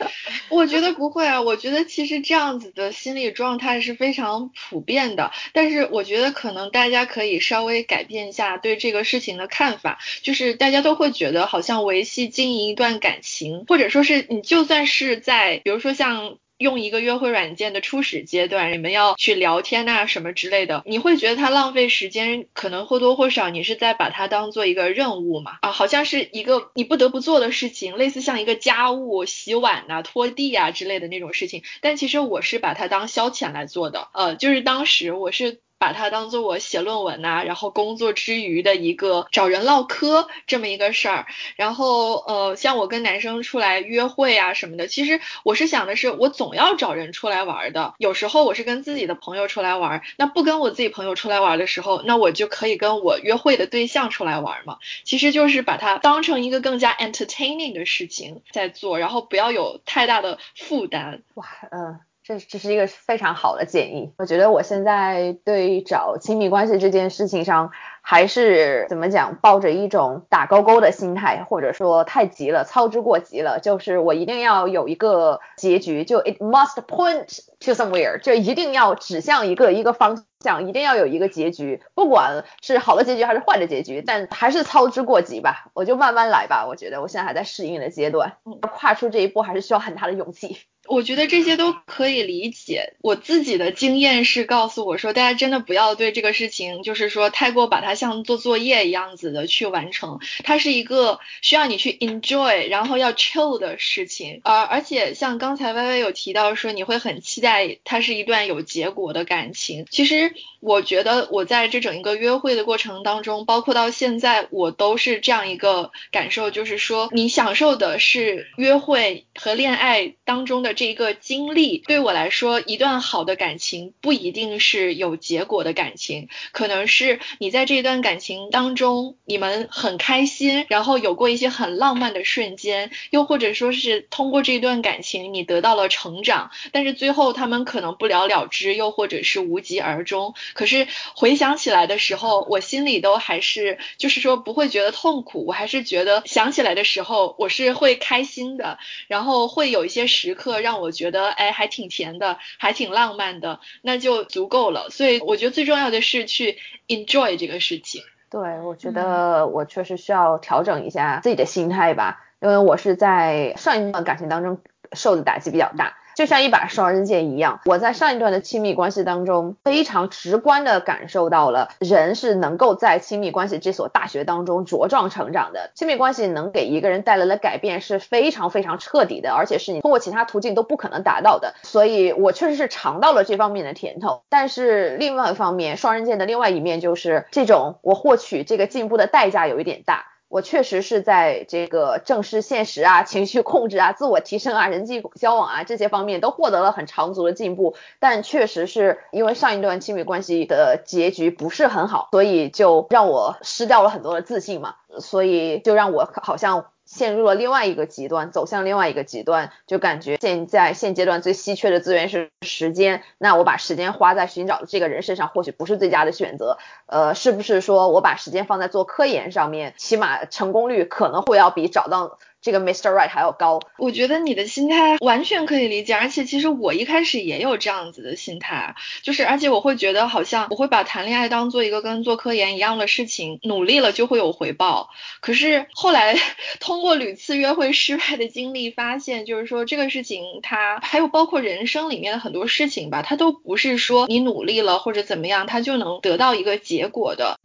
我觉得不会啊，我觉得其实这样子的心理状态是非常普遍的，但是我觉得可能大家可以稍微改变一下对这个事情的看法，就是大家都会觉得好像维系经营一段感情，或者说是你就算是在，比如说像。用一个约会软件的初始阶段，你们要去聊天呐什么之类的，你会觉得它浪费时间，可能或多或少你是在把它当做一个任务嘛？啊，好像是一个你不得不做的事情，类似像一个家务、洗碗呐、拖地啊之类的那种事情。但其实我是把它当消遣来做的，呃，就是当时我是。把它当做我写论文呐，然后工作之余的一个找人唠嗑这么一个事儿。然后呃，像我跟男生出来约会啊什么的，其实我是想的是，我总要找人出来玩的。有时候我是跟自己的朋友出来玩，那不跟我自己朋友出来玩的时候，那我就可以跟我约会的对象出来玩嘛。其实就是把它当成一个更加 entertaining 的事情在做，然后不要有太大的负担。哇，嗯。这这是一个非常好的建议。我觉得我现在对找亲密关系这件事情上，还是怎么讲，抱着一种打勾勾的心态，或者说太急了，操之过急了。就是我一定要有一个结局，就 it must point to somewhere，就一定要指向一个一个方向，一定要有一个结局，不管是好的结局还是坏的结局，但还是操之过急吧。我就慢慢来吧。我觉得我现在还在适应的阶段，跨出这一步还是需要很大的勇气。我觉得这些都可以理解。我自己的经验是告诉我说，大家真的不要对这个事情，就是说太过把它像做作业一样子的去完成。它是一个需要你去 enjoy，然后要 chill 的事情。而而且像刚才歪歪有提到说，你会很期待它是一段有结果的感情。其实我觉得我在这整一个约会的过程当中，包括到现在，我都是这样一个感受，就是说你享受的是约会和恋爱当中的。这个经历，对我来说，一段好的感情不一定是有结果的感情，可能是你在这段感情当中，你们很开心，然后有过一些很浪漫的瞬间，又或者说是通过这段感情你得到了成长，但是最后他们可能不了了之，又或者是无疾而终。可是回想起来的时候，我心里都还是就是说不会觉得痛苦，我还是觉得想起来的时候我是会开心的，然后会有一些时刻让我觉得哎还挺甜的，还挺浪漫的，那就足够了。所以我觉得最重要的是去 enjoy 这个事情。对，我觉得我确实需要调整一下自己的心态吧，因为我是在上一段感情当中受的打击比较大。就像一把双刃剑一样，我在上一段的亲密关系当中，非常直观的感受到了人是能够在亲密关系这所大学当中茁壮成长的。亲密关系能给一个人带来的改变是非常非常彻底的，而且是你通过其他途径都不可能达到的。所以我确实是尝到了这方面的甜头。但是另外一方面，双刃剑的另外一面就是这种我获取这个进步的代价有一点大。我确实是在这个正视现实啊、情绪控制啊、自我提升啊、人际交往啊这些方面都获得了很长足的进步，但确实是因为上一段亲密关系的结局不是很好，所以就让我失掉了很多的自信嘛，所以就让我好像。陷入了另外一个极端，走向另外一个极端，就感觉现在现阶段最稀缺的资源是时间。那我把时间花在寻找这个人身上，或许不是最佳的选择。呃，是不是说我把时间放在做科研上面，起码成功率可能会要比找到。这个 Mr. Right 还要高，我觉得你的心态完全可以理解，而且其实我一开始也有这样子的心态，就是而且我会觉得好像我会把谈恋爱当做一个跟做科研一样的事情，努力了就会有回报。可是后来 通过屡次约会失败的经历，发现就是说这个事情它还有包括人生里面的很多事情吧，它都不是说你努力了或者怎么样，它就能得到一个结果的。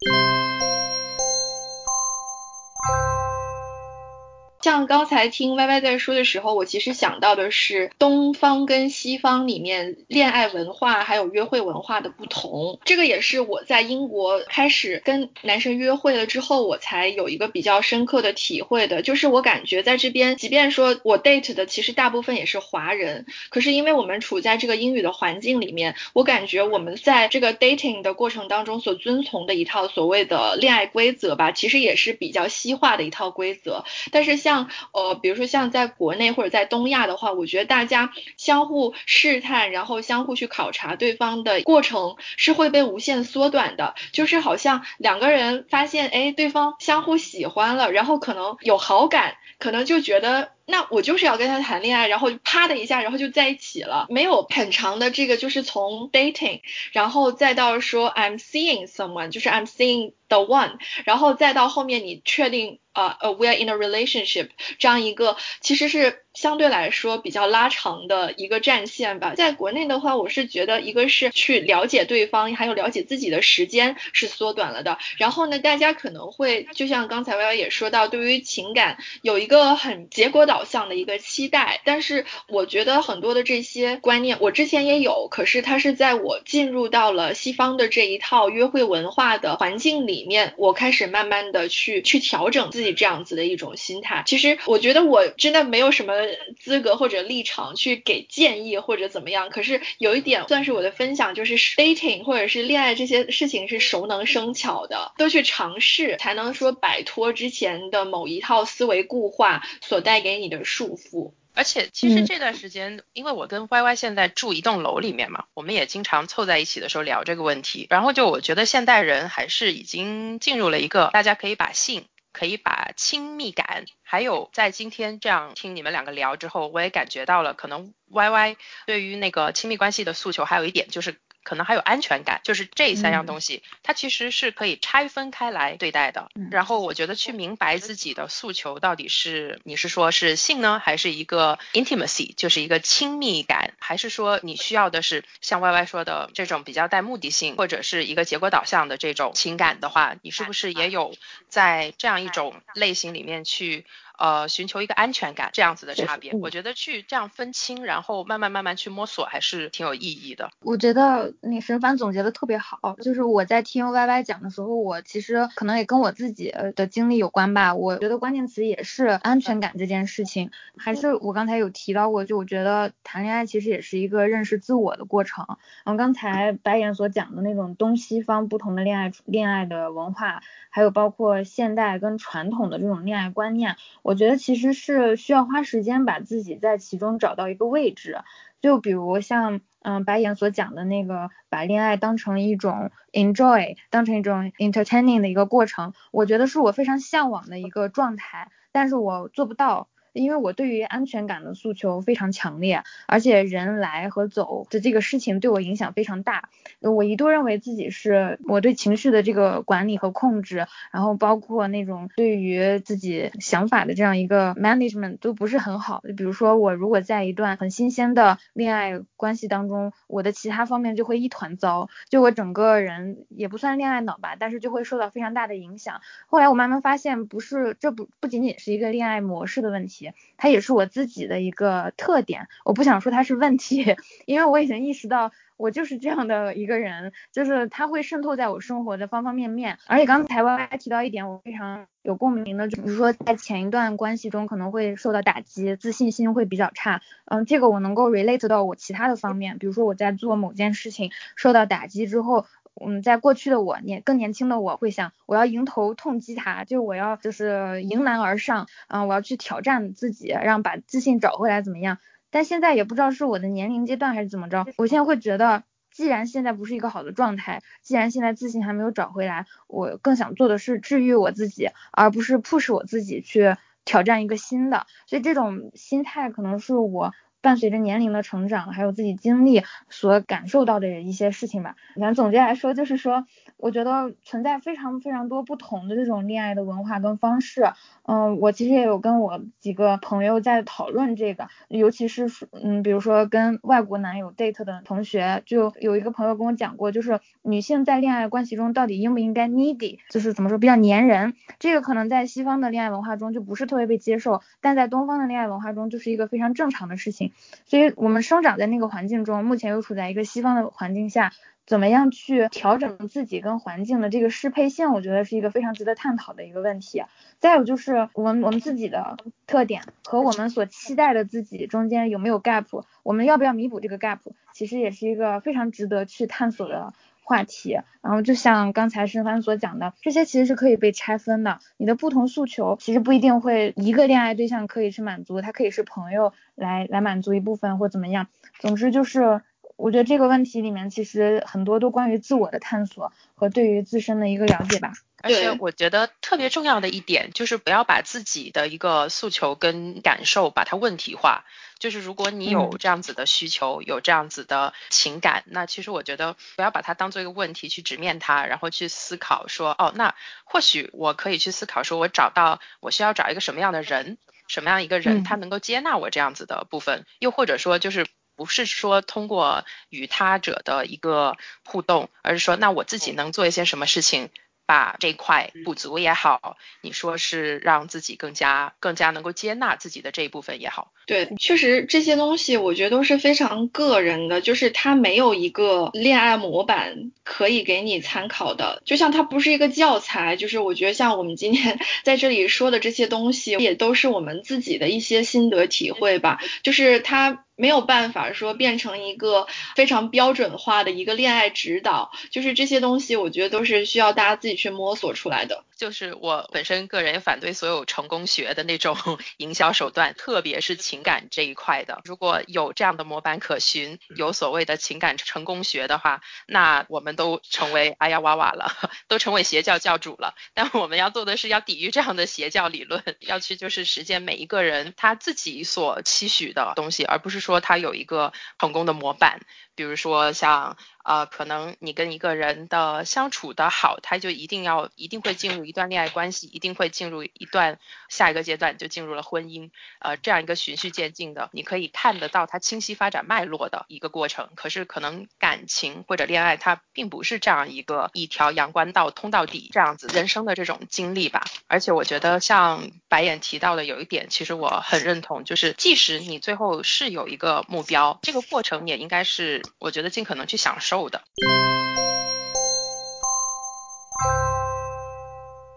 像刚才听 Y Y 在说的时候，我其实想到的是东方跟西方里面恋爱文化还有约会文化的不同。这个也是我在英国开始跟男生约会了之后，我才有一个比较深刻的体会的。就是我感觉在这边，即便说我 date 的其实大部分也是华人，可是因为我们处在这个英语的环境里面，我感觉我们在这个 dating 的过程当中所遵从的一套所谓的恋爱规则吧，其实也是比较西化的一套规则。但是像像呃，比如说像在国内或者在东亚的话，我觉得大家相互试探，然后相互去考察对方的过程是会被无限缩短的。就是好像两个人发现，哎，对方相互喜欢了，然后可能有好感，可能就觉得。那我就是要跟他谈恋爱，然后啪的一下，然后就在一起了，没有很长的这个，就是从 dating，然后再到说 I'm seeing someone，就是 I'm seeing the one，然后再到后面你确定呃呃 we're in a relationship 这样一个，其实是。相对来说比较拉长的一个战线吧。在国内的话，我是觉得一个是去了解对方，还有了解自己的时间是缩短了的。然后呢，大家可能会就像刚才 Y Y 也说到，对于情感有一个很结果导导向的一个期待。但是我觉得很多的这些观念，我之前也有，可是它是在我进入到了西方的这一套约会文化的环境里面，我开始慢慢的去去调整自己这样子的一种心态。其实我觉得我真的没有什么。资格或者立场去给建议或者怎么样，可是有一点算是我的分享，就是 dating 或者是恋爱这些事情是熟能生巧的，都去尝试才能说摆脱之前的某一套思维固化所带给你的束缚。而且其实这段时间，因为我跟 Y Y 现在住一栋楼里面嘛，我们也经常凑在一起的时候聊这个问题，然后就我觉得现代人还是已经进入了一个大家可以把性。可以把亲密感，还有在今天这样听你们两个聊之后，我也感觉到了，可能 Y Y 对于那个亲密关系的诉求还有一点就是。可能还有安全感，就是这三样东西，它其实是可以拆分开来对待的。然后我觉得去明白自己的诉求到底是，你是说是性呢，还是一个 intimacy，就是一个亲密感，还是说你需要的是像 Y Y 说的这种比较带目的性，或者是一个结果导向的这种情感的话，你是不是也有在这样一种类型里面去？呃寻求一个安全感这样子的差别。我觉得去这样分清，然后慢慢慢慢去摸索，还是挺有意义的。我觉得那沈凡总结的特别好，就是我在听 Y Y 讲的时候，我其实可能也跟我自己的经历有关吧。我觉得关键词也是安全感这件事情，还是我刚才有提到过，就我觉得谈恋爱其实也是一个认识自我的过程。然后刚才白岩所讲的那种东西方不同的恋爱恋爱的文化，还有包括现代跟传统的这种恋爱观念，我觉得其实是需要花时间把自己在其中找到一个位置。就比如像嗯白岩所讲的那个，把恋爱当成一种 enjoy，当成一种 entertaining 的一个过程，我觉得是我非常向往的一个状态，但是我做不到。因为我对于安全感的诉求非常强烈，而且人来和走的这个事情对我影响非常大。我一度认为自己是我对情绪的这个管理和控制，然后包括那种对于自己想法的这样一个 management 都不是很好。就比如说我如果在一段很新鲜的恋爱关系当中，我的其他方面就会一团糟，就我整个人也不算恋爱脑吧，但是就会受到非常大的影响。后来我慢慢发现，不是这不不仅仅是一个恋爱模式的问题。它也是我自己的一个特点，我不想说它是问题，因为我已经意识到我就是这样的一个人，就是它会渗透在我生活的方方面面。而且刚才 Y Y 提到一点，我非常有共鸣的，就比如说在前一段关系中可能会受到打击，自信心会比较差。嗯，这个我能够 relate 到我其他的方面，比如说我在做某件事情受到打击之后。嗯，在过去的我年更年轻的我会想，我要迎头痛击他，就我要就是迎难而上，啊，我要去挑战自己，让把自信找回来怎么样？但现在也不知道是我的年龄阶段还是怎么着，我现在会觉得，既然现在不是一个好的状态，既然现在自信还没有找回来，我更想做的是治愈我自己，而不是 push 我自己去挑战一个新的。所以这种心态可能是我。伴随着年龄的成长，还有自己经历所感受到的一些事情吧。反正总结来说，就是说，我觉得存在非常非常多不同的这种恋爱的文化跟方式。嗯，我其实也有跟我几个朋友在讨论这个，尤其是嗯，比如说跟外国男友 date 的同学，就有一个朋友跟我讲过，就是女性在恋爱关系中到底应不应该 needy，就是怎么说比较粘人。这个可能在西方的恋爱文化中就不是特别被接受，但在东方的恋爱文化中就是一个非常正常的事情。所以我们生长在那个环境中，目前又处在一个西方的环境下，怎么样去调整自己跟环境的这个适配性，我觉得是一个非常值得探讨的一个问题。再有就是我们我们自己的特点和我们所期待的自己中间有没有 gap，我们要不要弥补这个 gap，其实也是一个非常值得去探索的。话题，然后就像刚才申帆所讲的，这些其实是可以被拆分的。你的不同诉求其实不一定会一个恋爱对象可以去满足，它可以是朋友来来满足一部分或怎么样。总之就是，我觉得这个问题里面其实很多都关于自我的探索和对于自身的一个了解吧。而且我觉得特别重要的一点就是不要把自己的一个诉求跟感受把它问题化。就是如果你有这样子的需求，有这样子的情感，那其实我觉得不要把它当做一个问题去直面它，然后去思考说，哦，那或许我可以去思考说，我找到我需要找一个什么样的人，什么样一个人他能够接纳我这样子的部分，又或者说就是不是说通过与他者的一个互动，而是说那我自己能做一些什么事情。把这块补足也好，你说是让自己更加更加能够接纳自己的这一部分也好，对，确实这些东西我觉得都是非常个人的，就是它没有一个恋爱模板可以给你参考的，就像它不是一个教材，就是我觉得像我们今天 在这里说的这些东西，也都是我们自己的一些心得体会吧，就是它。没有办法说变成一个非常标准化的一个恋爱指导，就是这些东西，我觉得都是需要大家自己去摸索出来的。就是我本身个人也反对所有成功学的那种 营销手段，特别是情感这一块的。如果有这样的模板可循，有所谓的情感成功学的话，那我们都成为哎呀哇哇了，都成为邪教教主了。但我们要做的是要抵御这样的邪教理论，要去就是实践每一个人他自己所期许的东西，而不是说他有一个成功的模板。比如说像呃，可能你跟一个人的相处的好，他就一定要一定会进入一段恋爱关系，一定会进入一段下一个阶段就进入了婚姻，呃，这样一个循序渐进的，你可以看得到它清晰发展脉络的一个过程。可是可能感情或者恋爱，它并不是这样一个一条阳关道通到底这样子人生的这种经历吧。而且我觉得像白眼提到的有一点，其实我很认同，就是即使你最后是有一个目标，这个过程也应该是我觉得尽可能去享受的。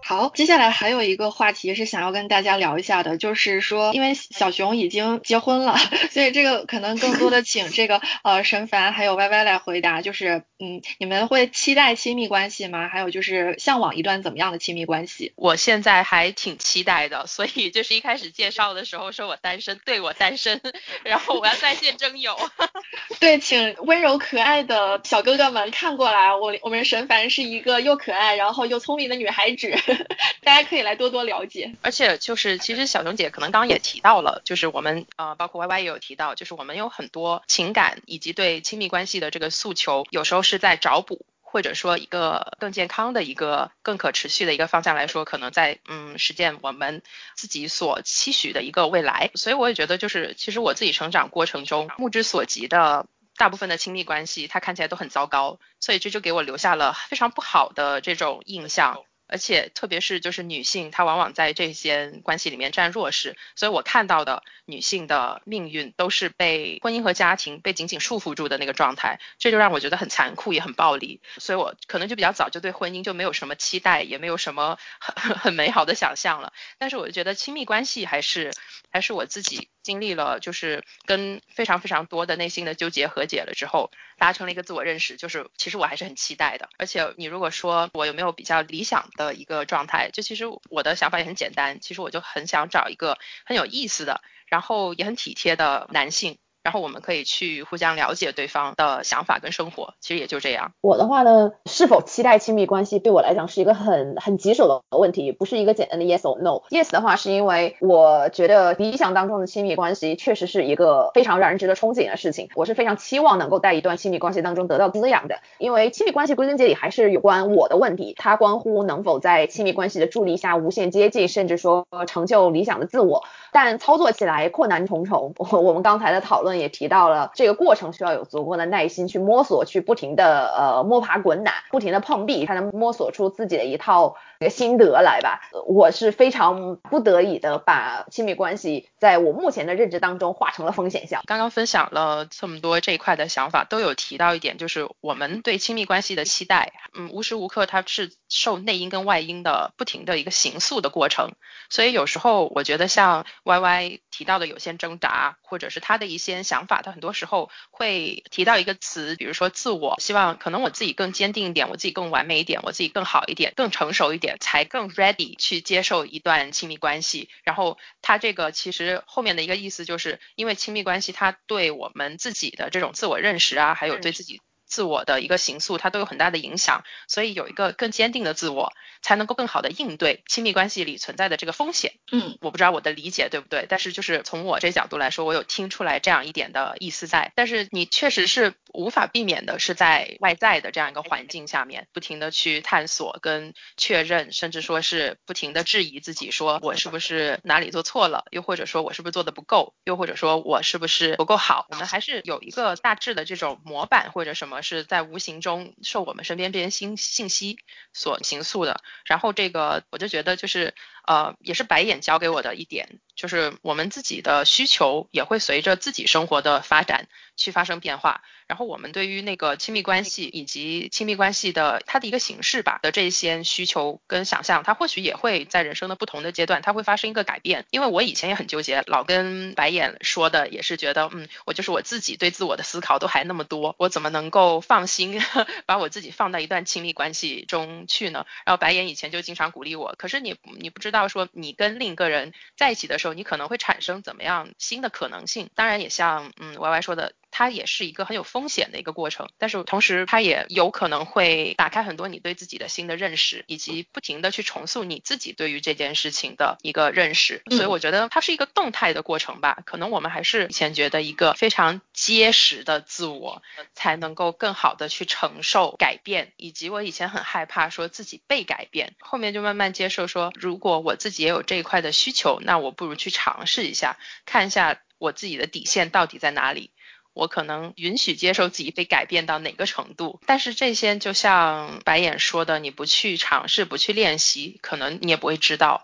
好，接下来还有一个话题是想要跟大家聊一下的，就是说，因为小熊已经结婚了，所以这个可能更多的请这个呃神凡还有 Y Y 来回答，就是嗯，你们会期待亲密关系吗？还有就是向往一段怎么样的亲密关系？我现在还挺期待的，所以就是一开始介绍的时候说我单身，对我单身，然后我要在线征友。对，请温柔可爱的小哥哥们看过来，我我们神凡是一个又可爱然后又聪明的女孩子。大家可以来多多了解，而且就是其实小熊姐可能刚刚也提到了，就是我们呃包括 Y Y 也有提到，就是我们有很多情感以及对亲密关系的这个诉求，有时候是在找补，或者说一个更健康的一个更可持续的一个方向来说，可能在嗯实践我们自己所期许的一个未来。所以我也觉得就是其实我自己成长过程中目之所及的大部分的亲密关系，它看起来都很糟糕，所以这就给我留下了非常不好的这种印象。而且特别是就是女性，她往往在这些关系里面占弱势，所以我看到的女性的命运都是被婚姻和家庭被紧紧束缚住的那个状态，这就让我觉得很残酷也很暴力，所以我可能就比较早就对婚姻就没有什么期待，也没有什么很 很美好的想象了。但是我就觉得亲密关系还是还是我自己经历了，就是跟非常非常多的内心的纠结和解了之后，达成了一个自我认识，就是其实我还是很期待的。而且你如果说我有没有比较理想？的一个状态，就其实我的想法也很简单，其实我就很想找一个很有意思的，然后也很体贴的男性。然后我们可以去互相了解对方的想法跟生活，其实也就这样。我的话呢，是否期待亲密关系，对我来讲是一个很很棘手的问题，不是一个简单的 yes or no。yes 的话，是因为我觉得理想当中的亲密关系确实是一个非常让人值得憧憬的事情，我是非常期望能够在一段亲密关系当中得到滋养的。因为亲密关系归根结底还是有关我的问题，它关乎能否在亲密关系的助力下无限接近，甚至说成就理想的自我。但操作起来困难重重，我我们刚才的讨论也提到了，这个过程需要有足够的耐心去摸索，去不停的呃摸爬滚打，不停的碰壁，才能摸索出自己的一套一个心得来吧。我是非常不得已的把亲密关系在我目前的认知当中划成了风险项。刚刚分享了这么多这一块的想法，都有提到一点，就是我们对亲密关系的期待，嗯，无时无刻它是受内因跟外因的不停的一个形塑的过程，所以有时候我觉得像。Y Y 提到的有些挣扎，或者是他的一些想法，他很多时候会提到一个词，比如说自我，希望可能我自己更坚定一点，我自己更完美一点，我自己更好一点，更成熟一点，才更 ready 去接受一段亲密关系。然后他这个其实后面的一个意思，就是因为亲密关系，它对我们自己的这种自我认识啊，还有对自己。自我的一个形塑，它都有很大的影响，所以有一个更坚定的自我，才能够更好的应对亲密关系里存在的这个风险。嗯，我不知道我的理解对不对，但是就是从我这角度来说，我有听出来这样一点的意思在。但是你确实是无法避免的，是在外在的这样一个环境下面，不停的去探索跟确认，甚至说是不停的质疑自己，说我是不是哪里做错了，又或者说我是不是做的不够，又或者说我是不是不够好。我们还是有一个大致的这种模板或者什么。是在无形中受我们身边这些信信息所形塑的，然后这个我就觉得就是呃，也是白眼教给我的一点。就是我们自己的需求也会随着自己生活的发展去发生变化，然后我们对于那个亲密关系以及亲密关系的它的一个形式吧的这些需求跟想象，它或许也会在人生的不同的阶段，它会发生一个改变。因为我以前也很纠结，老跟白眼说的也是觉得，嗯，我就是我自己对自我的思考都还那么多，我怎么能够放心 把我自己放到一段亲密关系中去呢？然后白眼以前就经常鼓励我，可是你你不知道说你跟另一个人在一起的时候。你可能会产生怎么样新的可能性？当然也像嗯 Y Y 说的，它也是一个很有风险的一个过程，但是同时它也有可能会打开很多你对自己的新的认识，以及不停的去重塑你自己对于这件事情的一个认识。所以我觉得它是一个动态的过程吧。可能我们还是以前觉得一个非常结实的自我才能够更好的去承受改变，以及我以前很害怕说自己被改变，后面就慢慢接受说，如果我自己也有这一块的需求，那我不如去尝试一下，看一下我自己的底线到底在哪里。我可能允许接受自己被改变到哪个程度，但是这些就像白眼说的，你不去尝试，不去练习，可能你也不会知道。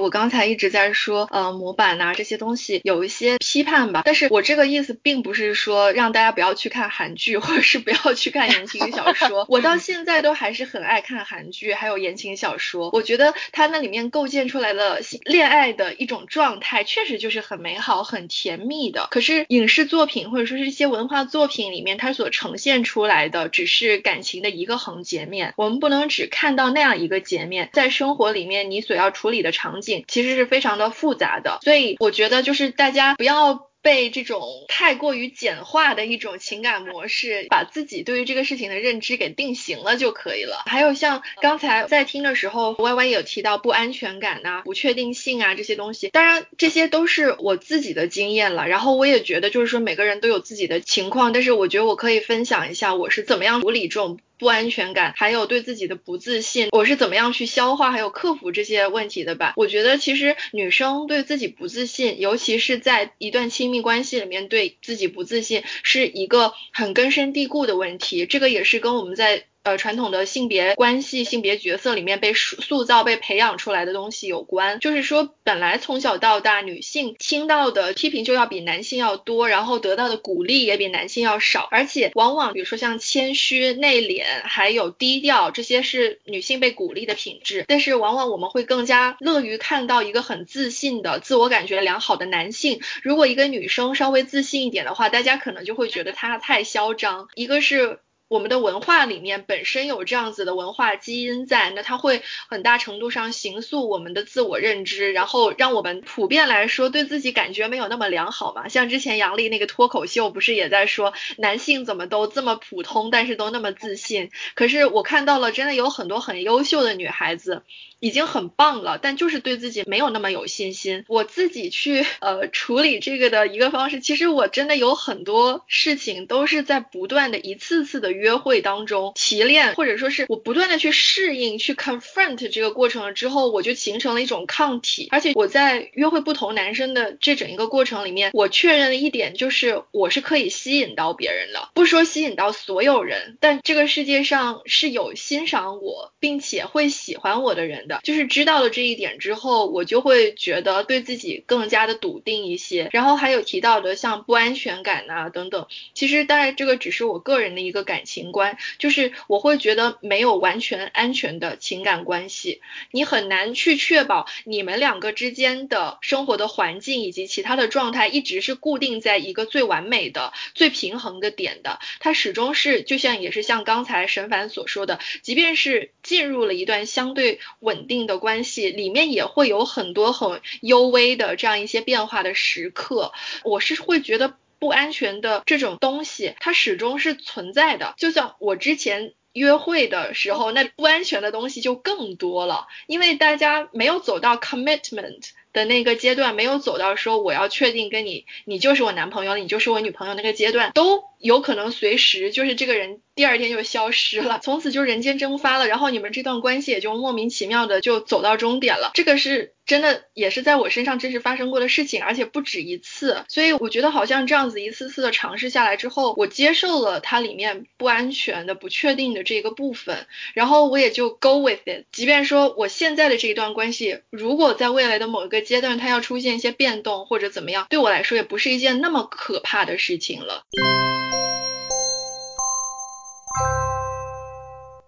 我刚才一直在说，呃，模板呐这些东西有一些批判吧，但是我这个意思并不是说让大家不要去看韩剧，或者是不要去看言情小说。我到现在都还是很爱看韩剧，还有言情小说。我觉得它那里面构建出来的恋爱的一种状态，确实就是很美好、很甜蜜的。可是影视作品或者说是一些文化作品里面，它所呈现出来的只是感情的一个横截面，我们不能只看到那样一个截面。在生活里面，你所要处理的场景。其实是非常的复杂的，所以我觉得就是大家不要被这种太过于简化的一种情感模式，把自己对于这个事情的认知给定型了就可以了。还有像刚才在听的时候，Y Y 有提到不安全感呐、不确定性啊这些东西，当然这些都是我自己的经验了。然后我也觉得就是说每个人都有自己的情况，但是我觉得我可以分享一下我是怎么样处理这种。不安全感，还有对自己的不自信，我是怎么样去消化，还有克服这些问题的吧？我觉得其实女生对自己不自信，尤其是在一段亲密关系里面对自己不自信，是一个很根深蒂固的问题。这个也是跟我们在。呃，传统的性别关系、性别角色里面被塑塑造、被培养出来的东西有关，就是说，本来从小到大，女性听到的批评就要比男性要多，然后得到的鼓励也比男性要少，而且往往，比如说像谦虚、内敛，还有低调，这些是女性被鼓励的品质，但是往往我们会更加乐于看到一个很自信的、自我感觉良好的男性。如果一个女生稍微自信一点的话，大家可能就会觉得她太嚣张。一个是。我们的文化里面本身有这样子的文化基因在，那它会很大程度上形塑我们的自我认知，然后让我们普遍来说对自己感觉没有那么良好嘛。像之前杨笠那个脱口秀不是也在说男性怎么都这么普通，但是都那么自信。可是我看到了真的有很多很优秀的女孩子。已经很棒了，但就是对自己没有那么有信心。我自己去呃处理这个的一个方式，其实我真的有很多事情都是在不断的一次次的约会当中提炼，或者说是我不断的去适应、去 confront 这个过程之后，我就形成了一种抗体。而且我在约会不同男生的这整一个过程里面，我确认了一点，就是我是可以吸引到别人的，不说吸引到所有人，但这个世界上是有欣赏我并且会喜欢我的人。就是知道了这一点之后，我就会觉得对自己更加的笃定一些。然后还有提到的像不安全感呐等等，其实当然这个只是我个人的一个感情观，就是我会觉得没有完全安全的情感关系，你很难去确保你们两个之间的生活的环境以及其他的状态一直是固定在一个最完美的、最平衡的点的。它始终是就像也是像刚才沈凡所说的，即便是进入了一段相对稳。稳定的关系里面也会有很多很幽微的这样一些变化的时刻，我是会觉得不安全的这种东西，它始终是存在的。就像我之前约会的时候，那不安全的东西就更多了，因为大家没有走到 commitment 的那个阶段，没有走到说我要确定跟你，你就是我男朋友，你就是我女朋友那个阶段，都有可能随时就是这个人。第二天就消失了，从此就人间蒸发了，然后你们这段关系也就莫名其妙的就走到终点了。这个是真的，也是在我身上真实发生过的事情，而且不止一次。所以我觉得好像这样子一次次的尝试下来之后，我接受了它里面不安全的、不确定的这个部分，然后我也就 go with it。即便说我现在的这一段关系，如果在未来的某一个阶段它要出现一些变动或者怎么样，对我来说也不是一件那么可怕的事情了。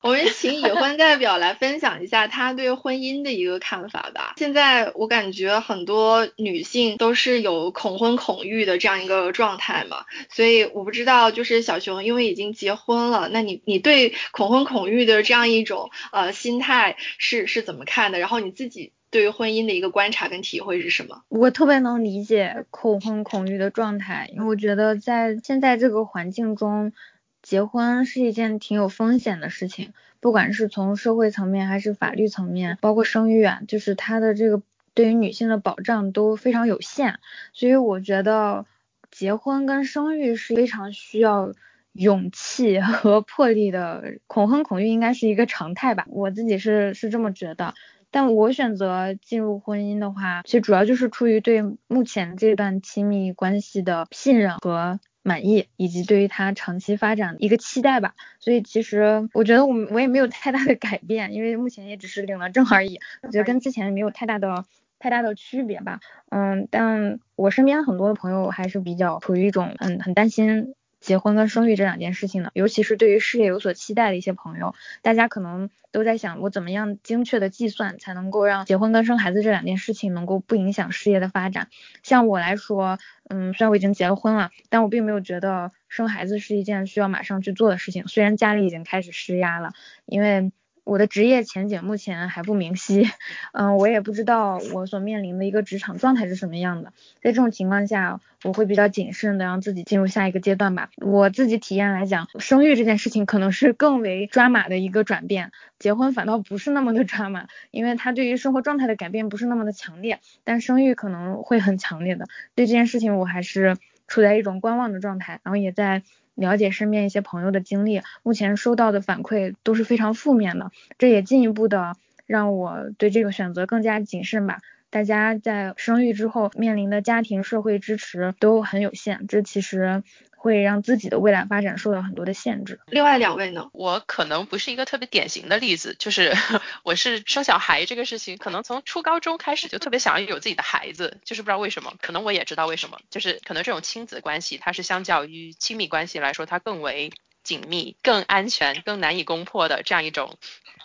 我们请已婚代表来分享一下他对婚姻的一个看法吧。现在我感觉很多女性都是有恐婚恐育的这样一个状态嘛，所以我不知道就是小熊因为已经结婚了，那你你对恐婚恐育的这样一种呃心态是是怎么看的？然后你自己对于婚姻的一个观察跟体会是什么？我特别能理解恐婚恐育的状态，因为我觉得在现在这个环境中，结婚是一件挺有风险的事情，不管是从社会层面还是法律层面，包括生育啊，就是它的这个对于女性的保障都非常有限，所以我觉得结婚跟生育是非常需要。勇气和魄力的恐婚恐育应该是一个常态吧，我自己是是这么觉得。但我选择进入婚姻的话，其实主要就是出于对目前这段亲密关系的信任和满意，以及对于他长期发展一个期待吧。所以其实我觉得我我也没有太大的改变，因为目前也只是领了证而已，我觉得跟之前没有太大的太大的区别吧。嗯，但我身边很多的朋友还是比较处于一种嗯很担心。结婚跟生育这两件事情呢，尤其是对于事业有所期待的一些朋友，大家可能都在想，我怎么样精确的计算才能够让结婚跟生孩子这两件事情能够不影响事业的发展。像我来说，嗯，虽然我已经结了婚了，但我并没有觉得生孩子是一件需要马上去做的事情。虽然家里已经开始施压了，因为。我的职业前景目前还不明晰，嗯，我也不知道我所面临的一个职场状态是什么样的。在这种情况下，我会比较谨慎的让自己进入下一个阶段吧。我自己体验来讲，生育这件事情可能是更为抓马的一个转变，结婚反倒不是那么的抓马，因为它对于生活状态的改变不是那么的强烈，但生育可能会很强烈的。对这件事情，我还是处在一种观望的状态，然后也在。了解身边一些朋友的经历，目前收到的反馈都是非常负面的，这也进一步的让我对这个选择更加谨慎吧。大家在生育之后面临的家庭、社会支持都很有限，这其实。会让自己的未来发展受到很多的限制。另外两位呢？我可能不是一个特别典型的例子，就是 我是生小孩这个事情，可能从初高中开始就特别想要有自己的孩子，就是不知道为什么，可能我也知道为什么，就是可能这种亲子关系，它是相较于亲密关系来说，它更为紧密、更安全、更难以攻破的这样一种。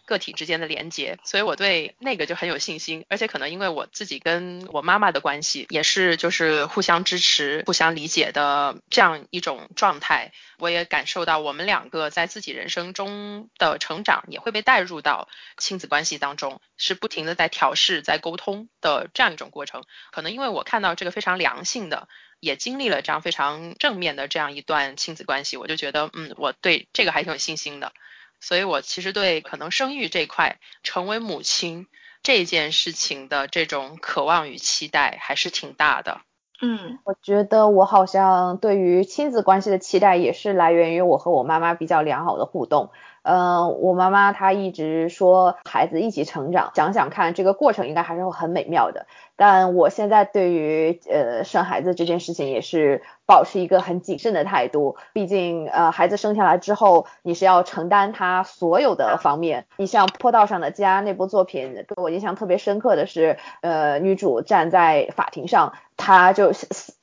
个体之间的连接，所以我对那个就很有信心，而且可能因为我自己跟我妈妈的关系也是就是互相支持、互相理解的这样一种状态，我也感受到我们两个在自己人生中的成长也会被带入到亲子关系当中，是不停的在调试、在沟通的这样一种过程。可能因为我看到这个非常良性的，也经历了这样非常正面的这样一段亲子关系，我就觉得嗯，我对这个还挺有信心的。所以，我其实对可能生育这块，成为母亲这件事情的这种渴望与期待还是挺大的。嗯，我觉得我好像对于亲子关系的期待也是来源于我和我妈妈比较良好的互动。嗯，我妈妈她一直说孩子一起成长，想想看这个过程应该还是会很美妙的。但我现在对于呃生孩子这件事情也是保持一个很谨慎的态度，毕竟呃孩子生下来之后你是要承担他所有的方面。你像《坡道上的家》那部作品，给我印象特别深刻的是，呃女主站在法庭上，她就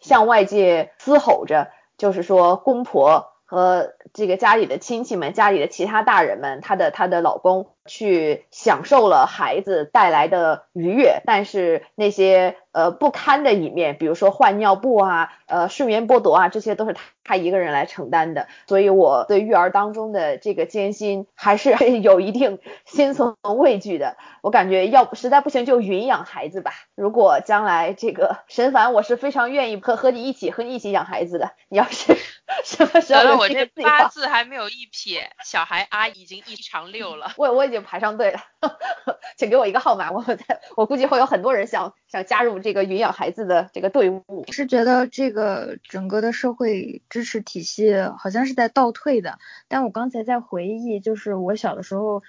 向外界嘶吼着，就是说公婆。和这个家里的亲戚们、家里的其他大人们，她的她的老公去享受了孩子带来的愉悦，但是那些呃不堪的一面，比如说换尿布啊、呃睡眠剥夺啊，这些都是他他一个人来承担的。所以我对育儿当中的这个艰辛还是 有一定心存畏惧的。我感觉要实在不行就云养孩子吧。如果将来这个神凡，我是非常愿意和和你一起和你一起养孩子的。你要是。什么时候？我这八字还没有一撇，小孩阿姨已经一长六了。我我已经排上队了，请给我一个号码，我在我估计会有很多人想想加入这个云养孩子的这个队伍。是觉得这个整个的社会支持体系好像是在倒退的，但我刚才在回忆，就是我小的时候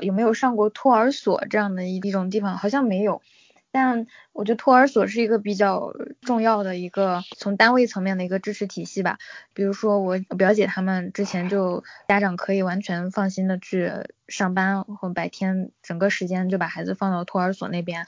有没有上过托儿所这样的一一种地方，好像没有。但我觉得托儿所是一个比较重要的一个从单位层面的一个支持体系吧。比如说我表姐他们之前就家长可以完全放心的去上班，或白天整个时间就把孩子放到托儿所那边。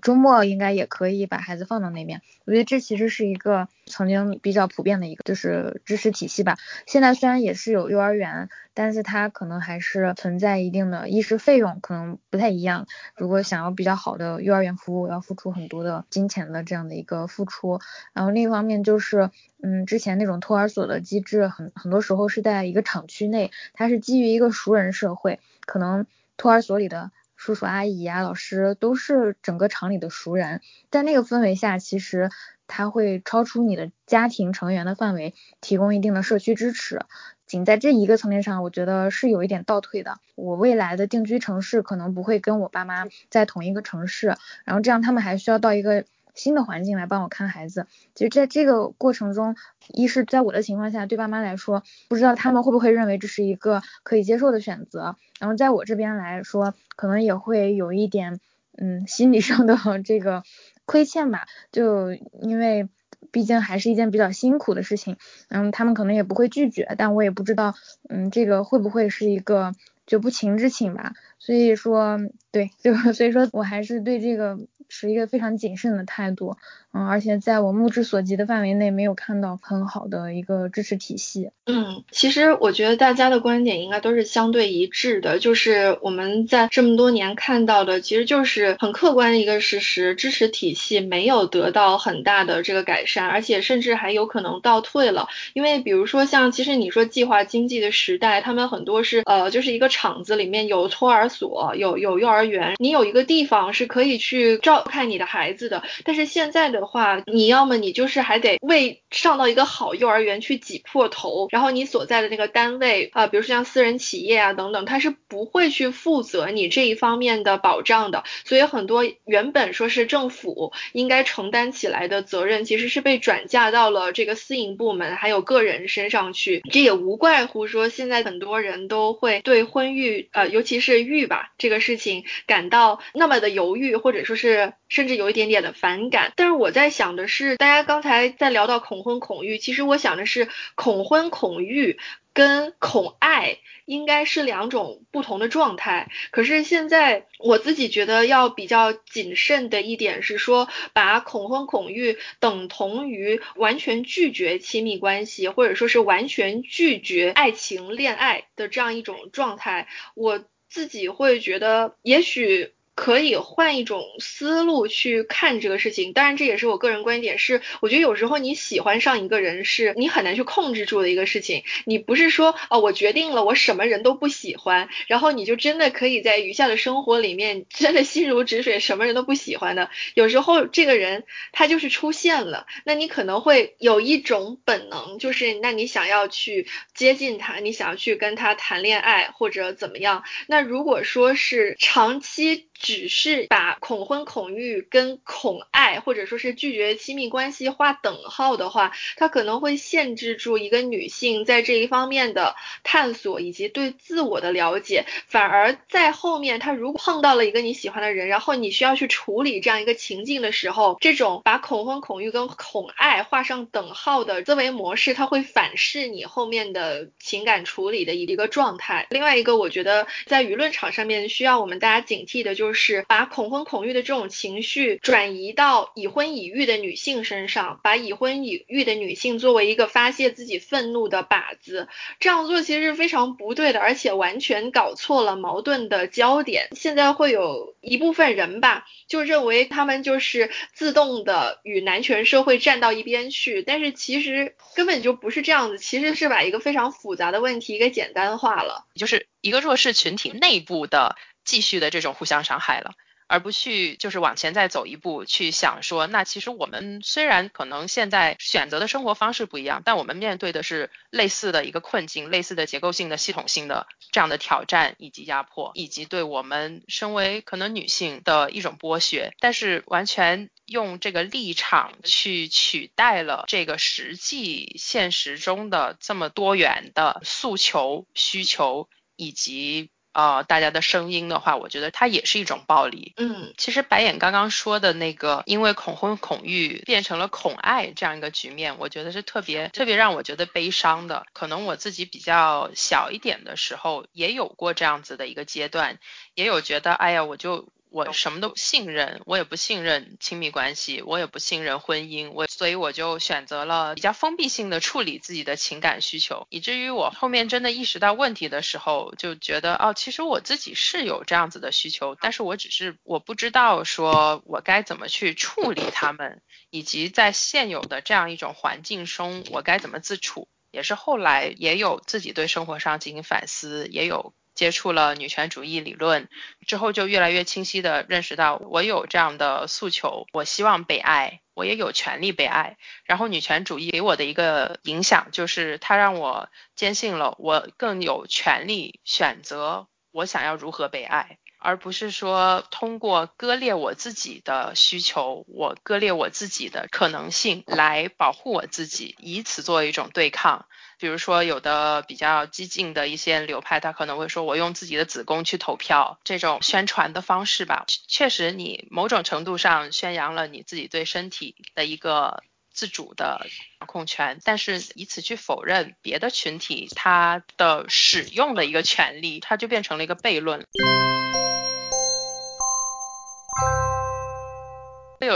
周末应该也可以把孩子放到那边，我觉得这其实是一个曾经比较普遍的一个就是知识体系吧。现在虽然也是有幼儿园，但是它可能还是存在一定的衣食费用可能不太一样。如果想要比较好的幼儿园服务，要付出很多的金钱的这样的一个付出。然后另一方面就是，嗯，之前那种托儿所的机制很很多时候是在一个厂区内，它是基于一个熟人社会，可能托儿所里的。叔叔阿姨啊、老师都是整个厂里的熟人，在那个氛围下，其实他会超出你的家庭成员的范围，提供一定的社区支持。仅在这一个层面上，我觉得是有一点倒退的。我未来的定居城市可能不会跟我爸妈在同一个城市，然后这样他们还需要到一个新的环境来帮我看孩子。其实在这个过程中，一是在我的情况下，对爸妈来说，不知道他们会不会认为这是一个可以接受的选择。然后在我这边来说，可能也会有一点，嗯，心理上的 这个亏欠吧，就因为。毕竟还是一件比较辛苦的事情，嗯，他们可能也不会拒绝，但我也不知道，嗯，这个会不会是一个就不情之请吧？所以说，对，就 所以说我还是对这个。持一个非常谨慎的态度，嗯，而且在我目之所及的范围内，没有看到很好的一个支持体系。嗯，其实我觉得大家的观点应该都是相对一致的，就是我们在这么多年看到的，其实就是很客观的一个事实，支持体系没有得到很大的这个改善，而且甚至还有可能倒退了。因为比如说像，其实你说计划经济的时代，他们很多是呃，就是一个厂子里面有托儿所，有有幼儿园，你有一个地方是可以去照。看你的孩子的，但是现在的话，你要么你就是还得为上到一个好幼儿园去挤破头，然后你所在的那个单位啊，比如说像私人企业啊等等，他是不会去负责你这一方面的保障的，所以很多原本说是政府应该承担起来的责任，其实是被转嫁到了这个私营部门还有个人身上去，这也无怪乎说现在很多人都会对婚育呃，尤其是育吧这个事情感到那么的犹豫，或者说是。甚至有一点点的反感，但是我在想的是，大家刚才在聊到恐婚恐育，其实我想的是恐婚恐育跟恐爱应该是两种不同的状态。可是现在我自己觉得要比较谨慎的一点是说，把恐婚恐育等同于完全拒绝亲密关系，或者说是完全拒绝爱情恋爱的这样一种状态，我自己会觉得也许。可以换一种思路去看这个事情，当然这也是我个人观点，是我觉得有时候你喜欢上一个人，是你很难去控制住的一个事情。你不是说哦，我决定了我什么人都不喜欢，然后你就真的可以在余下的生活里面真的心如止水，什么人都不喜欢的。有时候这个人他就是出现了，那你可能会有一种本能，就是那你想要去接近他，你想要去跟他谈恋爱或者怎么样。那如果说是长期。只是把恐婚恐育跟恐爱或者说是拒绝亲密关系划等号的话，它可能会限制住一个女性在这一方面的探索以及对自我的了解。反而在后面，她如果碰到了一个你喜欢的人，然后你需要去处理这样一个情境的时候，这种把恐婚恐育跟恐爱画上等号的思维模式，它会反噬你后面的情感处理的一个状态。另外一个，我觉得在舆论场上面需要我们大家警惕的就是。就是把恐婚恐育的这种情绪转移到已婚已育的女性身上，把已婚已育的女性作为一个发泄自己愤怒的靶子，这样做其实是非常不对的，而且完全搞错了矛盾的焦点。现在会有一部分人吧，就认为他们就是自动的与男权社会站到一边去，但是其实根本就不是这样子，其实是把一个非常复杂的问题给简单化了，就是一个弱势群体内部的。继续的这种互相伤害了，而不去就是往前再走一步，去想说，那其实我们虽然可能现在选择的生活方式不一样，但我们面对的是类似的一个困境，类似的结构性的、系统性的这样的挑战以及压迫，以及对我们身为可能女性的一种剥削。但是完全用这个立场去取代了这个实际现实中的这么多元的诉求、需求以及。呃，大家的声音的话，我觉得它也是一种暴力。嗯，其实白眼刚刚说的那个，因为恐婚恐育变成了恐爱这样一个局面，我觉得是特别特别让我觉得悲伤的。可能我自己比较小一点的时候，也有过这样子的一个阶段，也有觉得，哎呀，我就。我什么都不信任，我也不信任亲密关系，我也不信任婚姻，我所以我就选择了比较封闭性的处理自己的情感需求，以至于我后面真的意识到问题的时候，就觉得哦，其实我自己是有这样子的需求，但是我只是我不知道说我该怎么去处理他们，以及在现有的这样一种环境中，我该怎么自处，也是后来也有自己对生活上进行反思，也有。接触了女权主义理论之后，就越来越清晰地认识到，我有这样的诉求，我希望被爱，我也有权利被爱。然后女权主义给我的一个影响，就是它让我坚信了，我更有权利选择我想要如何被爱。而不是说通过割裂我自己的需求，我割裂我自己的可能性来保护我自己，以此作为一种对抗。比如说，有的比较激进的一些流派，他可能会说我用自己的子宫去投票，这种宣传的方式吧，确实你某种程度上宣扬了你自己对身体的一个自主的掌控权，但是以此去否认别的群体他的使用的一个权利，它就变成了一个悖论。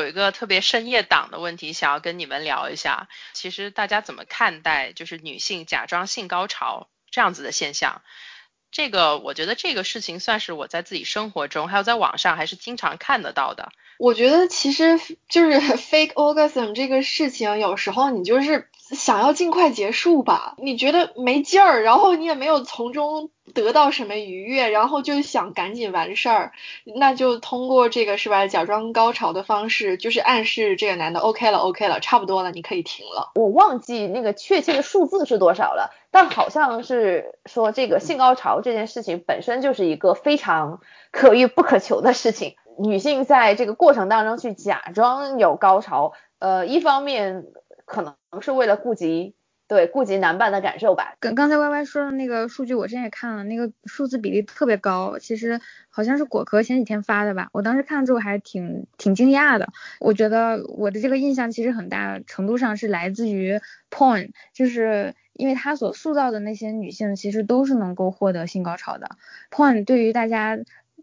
有一个特别深夜党的问题，想要跟你们聊一下。其实大家怎么看待就是女性假装性高潮这样子的现象？这个我觉得这个事情算是我在自己生活中还有在网上还是经常看得到的。我觉得其实就是 fake orgasm 这个事情，有时候你就是想要尽快结束吧，你觉得没劲儿，然后你也没有从中。得到什么愉悦，然后就想赶紧完事儿，那就通过这个是吧，假装高潮的方式，就是暗示这个男的 OK 了，OK 了，差不多了，你可以停了。我忘记那个确切的数字是多少了，但好像是说这个性高潮这件事情本身就是一个非常可遇不可求的事情。女性在这个过程当中去假装有高潮，呃，一方面可能是为了顾及。对，顾及男伴的感受吧。跟刚才 Y Y 说的那个数据，我之前也看了，那个数字比例特别高。其实好像是果壳前几天发的吧，我当时看了之后还挺挺惊讶的。我觉得我的这个印象其实很大程度上是来自于 Porn，就是因为他所塑造的那些女性其实都是能够获得性高潮的。Porn 对于大家。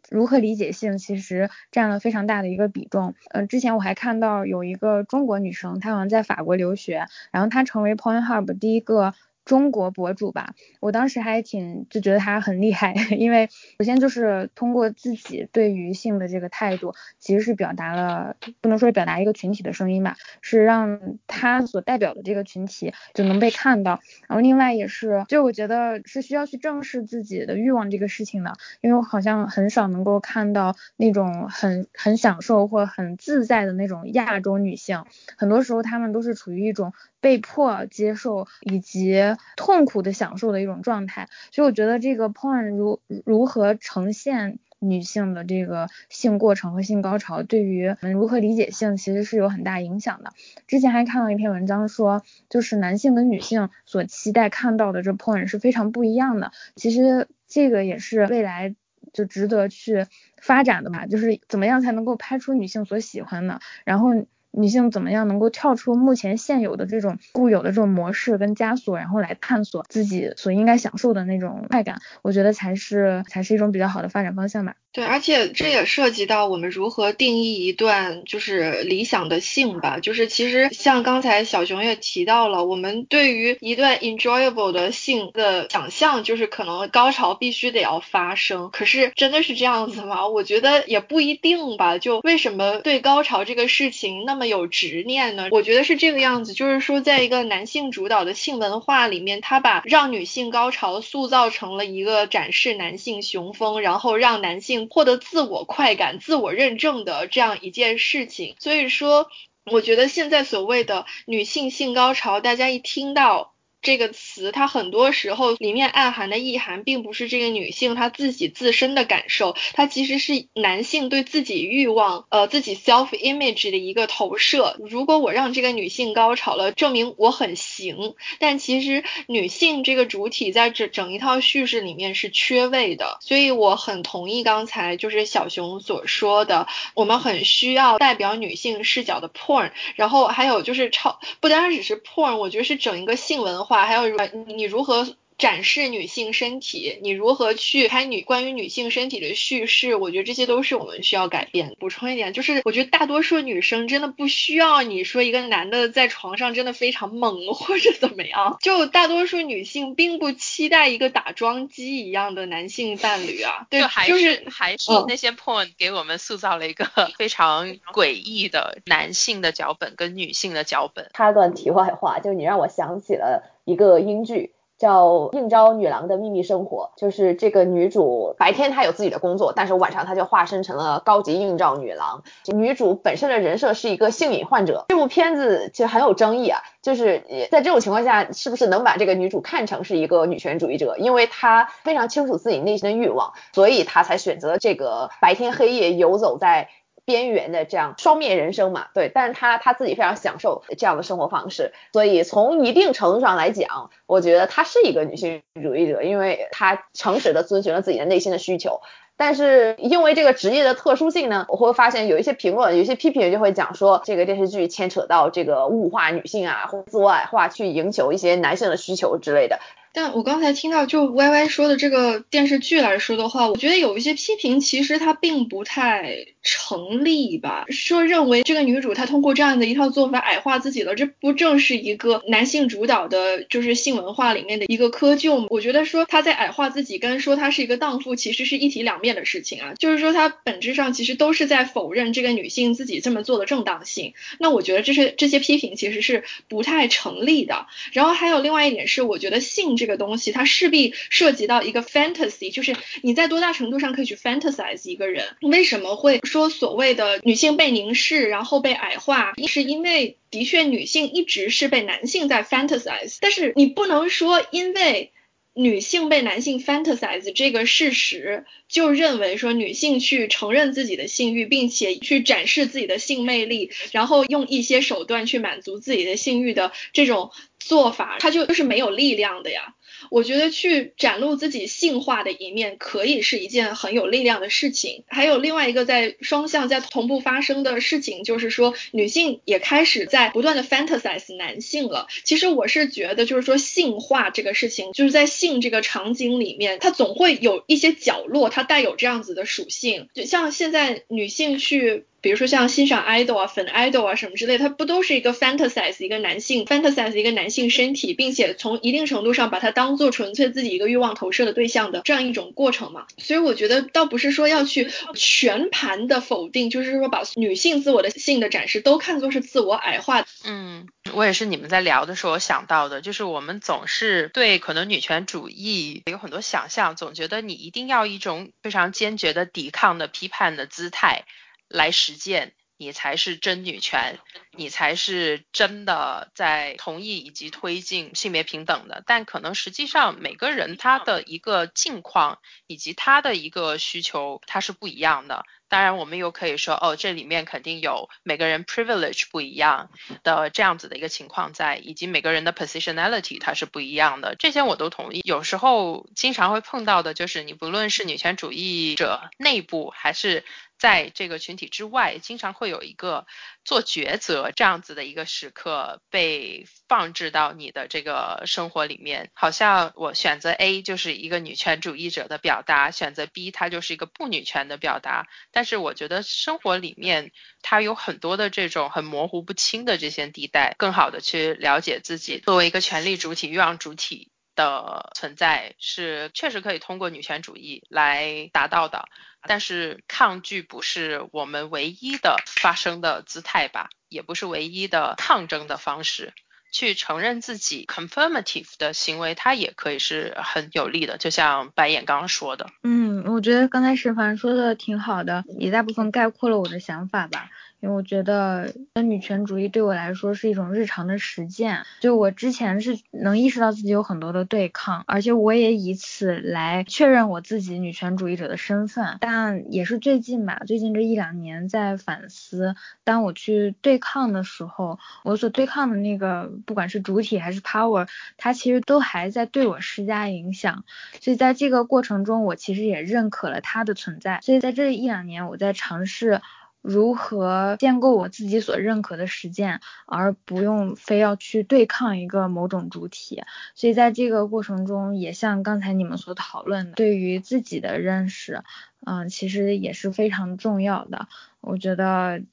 如何理解性其实占了非常大的一个比重。嗯，之前我还看到有一个中国女生，她好像在法国留学，然后她成为 Pornhub 第一个。中国博主吧，我当时还挺就觉得他很厉害，因为首先就是通过自己对于性的这个态度，其实是表达了不能说表达一个群体的声音吧，是让他所代表的这个群体就能被看到。然后另外也是，就我觉得是需要去正视自己的欲望这个事情的，因为我好像很少能够看到那种很很享受或很自在的那种亚洲女性，很多时候她们都是处于一种。被迫接受以及痛苦的享受的一种状态，所以我觉得这个 porn 如如何呈现女性的这个性过程和性高潮，对于我们如何理解性其实是有很大影响的。之前还看到一篇文章说，就是男性跟女性所期待看到的这 porn 是非常不一样的。其实这个也是未来就值得去发展的嘛，就是怎么样才能够拍出女性所喜欢的，然后。女性怎么样能够跳出目前现有的这种固有的这种模式跟枷锁，然后来探索自己所应该享受的那种快感，我觉得才是才是一种比较好的发展方向吧。对，而且这也涉及到我们如何定义一段就是理想的性吧。就是其实像刚才小熊也提到了，我们对于一段 enjoyable 的性的想象，就是可能高潮必须得要发生。可是真的是这样子吗？我觉得也不一定吧。就为什么对高潮这个事情那么有执念呢？我觉得是这个样子，就是说在一个男性主导的性文化里面，他把让女性高潮塑造成了一个展示男性雄风，然后让男性。获得自我快感、自我认证的这样一件事情，所以说，我觉得现在所谓的女性性高潮，大家一听到。这个词，它很多时候里面暗含的意涵，并不是这个女性她自己自身的感受，它其实是男性对自己欲望，呃，自己 self image 的一个投射。如果我让这个女性高潮了，证明我很行。但其实女性这个主体在整整一套叙事里面是缺位的，所以我很同意刚才就是小熊所说的，我们很需要代表女性视角的 porn，然后还有就是超，不单单只是 porn，我觉得是整一个性文化。还有，你如何？展示女性身体，你如何去拍女关于女性身体的叙事？我觉得这些都是我们需要改变。补充一点，就是我觉得大多数女生真的不需要你说一个男的在床上真的非常猛或者怎么样，就大多数女性并不期待一个打桩机一样的男性伴侣啊。对，就是还是那些 porn 给我们塑造了一个 非常诡异的男性的脚本跟女性的脚本。插段题外话，就你让我想起了一个英剧。叫《应招女郎的秘密生活》，就是这个女主白天她有自己的工作，但是晚上她就化身成了高级应召女郎。女主本身的人设是一个性瘾患者。这部片子其实很有争议啊，就是在这种情况下，是不是能把这个女主看成是一个女权主义者？因为她非常清楚自己内心的欲望，所以她才选择这个白天黑夜游走在。边缘的这样双面人生嘛，对，但是他他自己非常享受这样的生活方式，所以从一定程度上来讲，我觉得他是一个女性主义者，因为他诚实的遵循了自己的内心的需求。但是因为这个职业的特殊性呢，我会发现有一些评论，有一些批评就会讲说这个电视剧牵扯到这个物化女性啊，或自我矮化去赢求一些男性的需求之类的。但我刚才听到就 Y Y 说的这个电视剧来说的话，我觉得有一些批评其实它并不太成立吧。说认为这个女主她通过这样的一套做法矮化自己了，这不正是一个男性主导的，就是性文化里面的一个窠臼吗？我觉得说她在矮化自己，跟说她是一个荡妇，其实是一体两面的事情啊。就是说她本质上其实都是在否认这个女性自己这么做的正当性。那我觉得这是这些批评其实是不太成立的。然后还有另外一点是，我觉得性。这个东西它势必涉及到一个 fantasy，就是你在多大程度上可以去 fantasize 一个人？为什么会说所谓的女性被凝视，然后被矮化？是因为的确女性一直是被男性在 fantasize，但是你不能说因为女性被男性 fantasize 这个事实，就认为说女性去承认自己的性欲，并且去展示自己的性魅力，然后用一些手段去满足自己的性欲的这种。做法，它就就是没有力量的呀。我觉得去展露自己性化的一面，可以是一件很有力量的事情。还有另外一个在双向在同步发生的事情，就是说女性也开始在不断的 fantasize 男性了。其实我是觉得，就是说性化这个事情，就是在性这个场景里面，它总会有一些角落，它带有这样子的属性。就像现在女性去。比如说像欣赏 idol 啊、粉 idol 啊什么之类，它不都是一个 fantasize 一个男性 fantasize 一个男性身体，并且从一定程度上把它当做纯粹自己一个欲望投射的对象的这样一种过程嘛？所以我觉得倒不是说要去全盘的否定，就是说把女性自我的性的展示都看作是自我矮化。嗯，我也是你们在聊的时候想到的，就是我们总是对可能女权主义有很多想象，总觉得你一定要一种非常坚决的抵抗的批判的姿态。来实践，你才是真女权，你才是真的在同意以及推进性别平等的。但可能实际上每个人他的一个境况以及他的一个需求，他是不一样的。当然，我们又可以说，哦，这里面肯定有每个人 privilege 不一样的这样子的一个情况在，以及每个人的 positionality 它是不一样的。这些我都同意。有时候经常会碰到的就是，你不论是女权主义者内部还是。在这个群体之外，经常会有一个做抉择这样子的一个时刻被放置到你的这个生活里面，好像我选择 A 就是一个女权主义者的表达，选择 B 它就是一个不女权的表达。但是我觉得生活里面它有很多的这种很模糊不清的这些地带，更好的去了解自己作为一个权力主体、欲望主体。的存在是确实可以通过女权主义来达到的，但是抗拒不是我们唯一的发生的姿态吧，也不是唯一的抗争的方式。去承认自己 confirmative 的行为，它也可以是很有利的。就像白眼刚刚说的，嗯，我觉得刚才沈凡说的挺好的，也大部分概括了我的想法吧。因为我觉得女权主义对我来说是一种日常的实践，就我之前是能意识到自己有很多的对抗，而且我也以此来确认我自己女权主义者的身份。但也是最近吧，最近这一两年在反思，当我去对抗的时候，我所对抗的那个不管是主体还是 power，它其实都还在对我施加影响。所以在这个过程中，我其实也认可了它的存在。所以在这一两年，我在尝试。如何建构我自己所认可的实践，而不用非要去对抗一个某种主体？所以在这个过程中，也像刚才你们所讨论的，对于自己的认识，嗯，其实也是非常重要的。我觉得。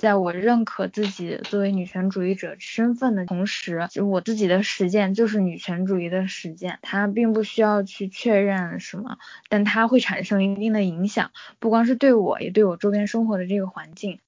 在我认可自己作为女权主义者身份的同时，就我自己的实践就是女权主义的实践，它并不需要去确认什么，但它会产生一定的影响，不光是对我，也对我周边生活的这个环境。”“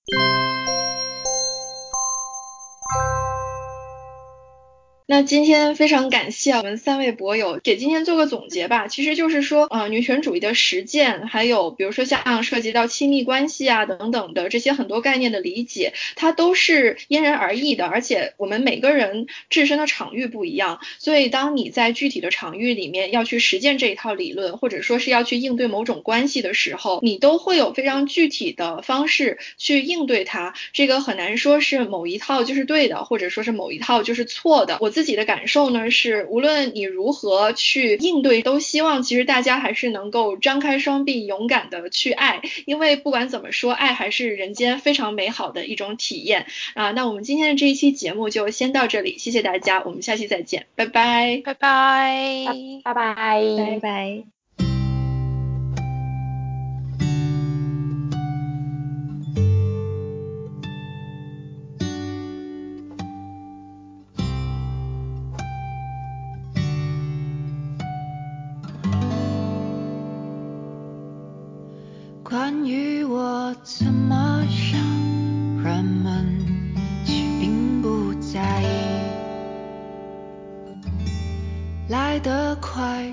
那今天非常感谢我们三位博友给今天做个总结吧。其实就是说，呃，女权主义的实践，还有比如说像涉及到亲密关系啊等等的这些很多概念的理解，它都是因人而异的。而且我们每个人置身的场域不一样，所以当你在具体的场域里面要去实践这一套理论，或者说是要去应对某种关系的时候，你都会有非常具体的方式去应对它。这个很难说是某一套就是对的，或者说是某一套就是错的。我自自己的感受呢是，无论你如何去应对，都希望其实大家还是能够张开双臂，勇敢的去爱，因为不管怎么说，爱还是人间非常美好的一种体验啊。那我们今天的这一期节目就先到这里，谢谢大家，我们下期再见，拜拜，拜拜，拜拜，拜拜。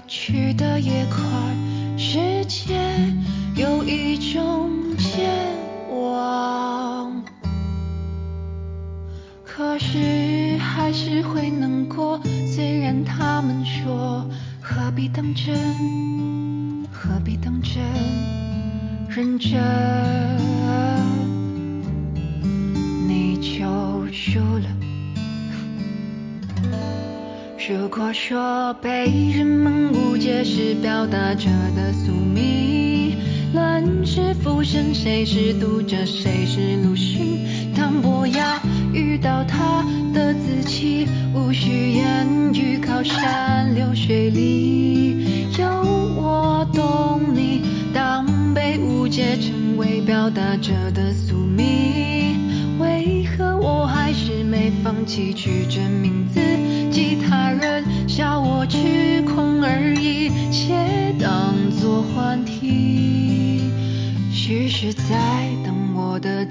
去得也快，世界有一种健忘。可是还是会难过，虽然他们说何必当真，何必当真。认真，我说被人们误解是表达者的宿命，乱世浮生，谁是读者，谁是鲁迅？当伯牙遇到他的自欺，无需言语，靠山流水里，有我懂你。当被误解成为表达者的宿命，为何我还是没放弃去证明自己？他人在等我的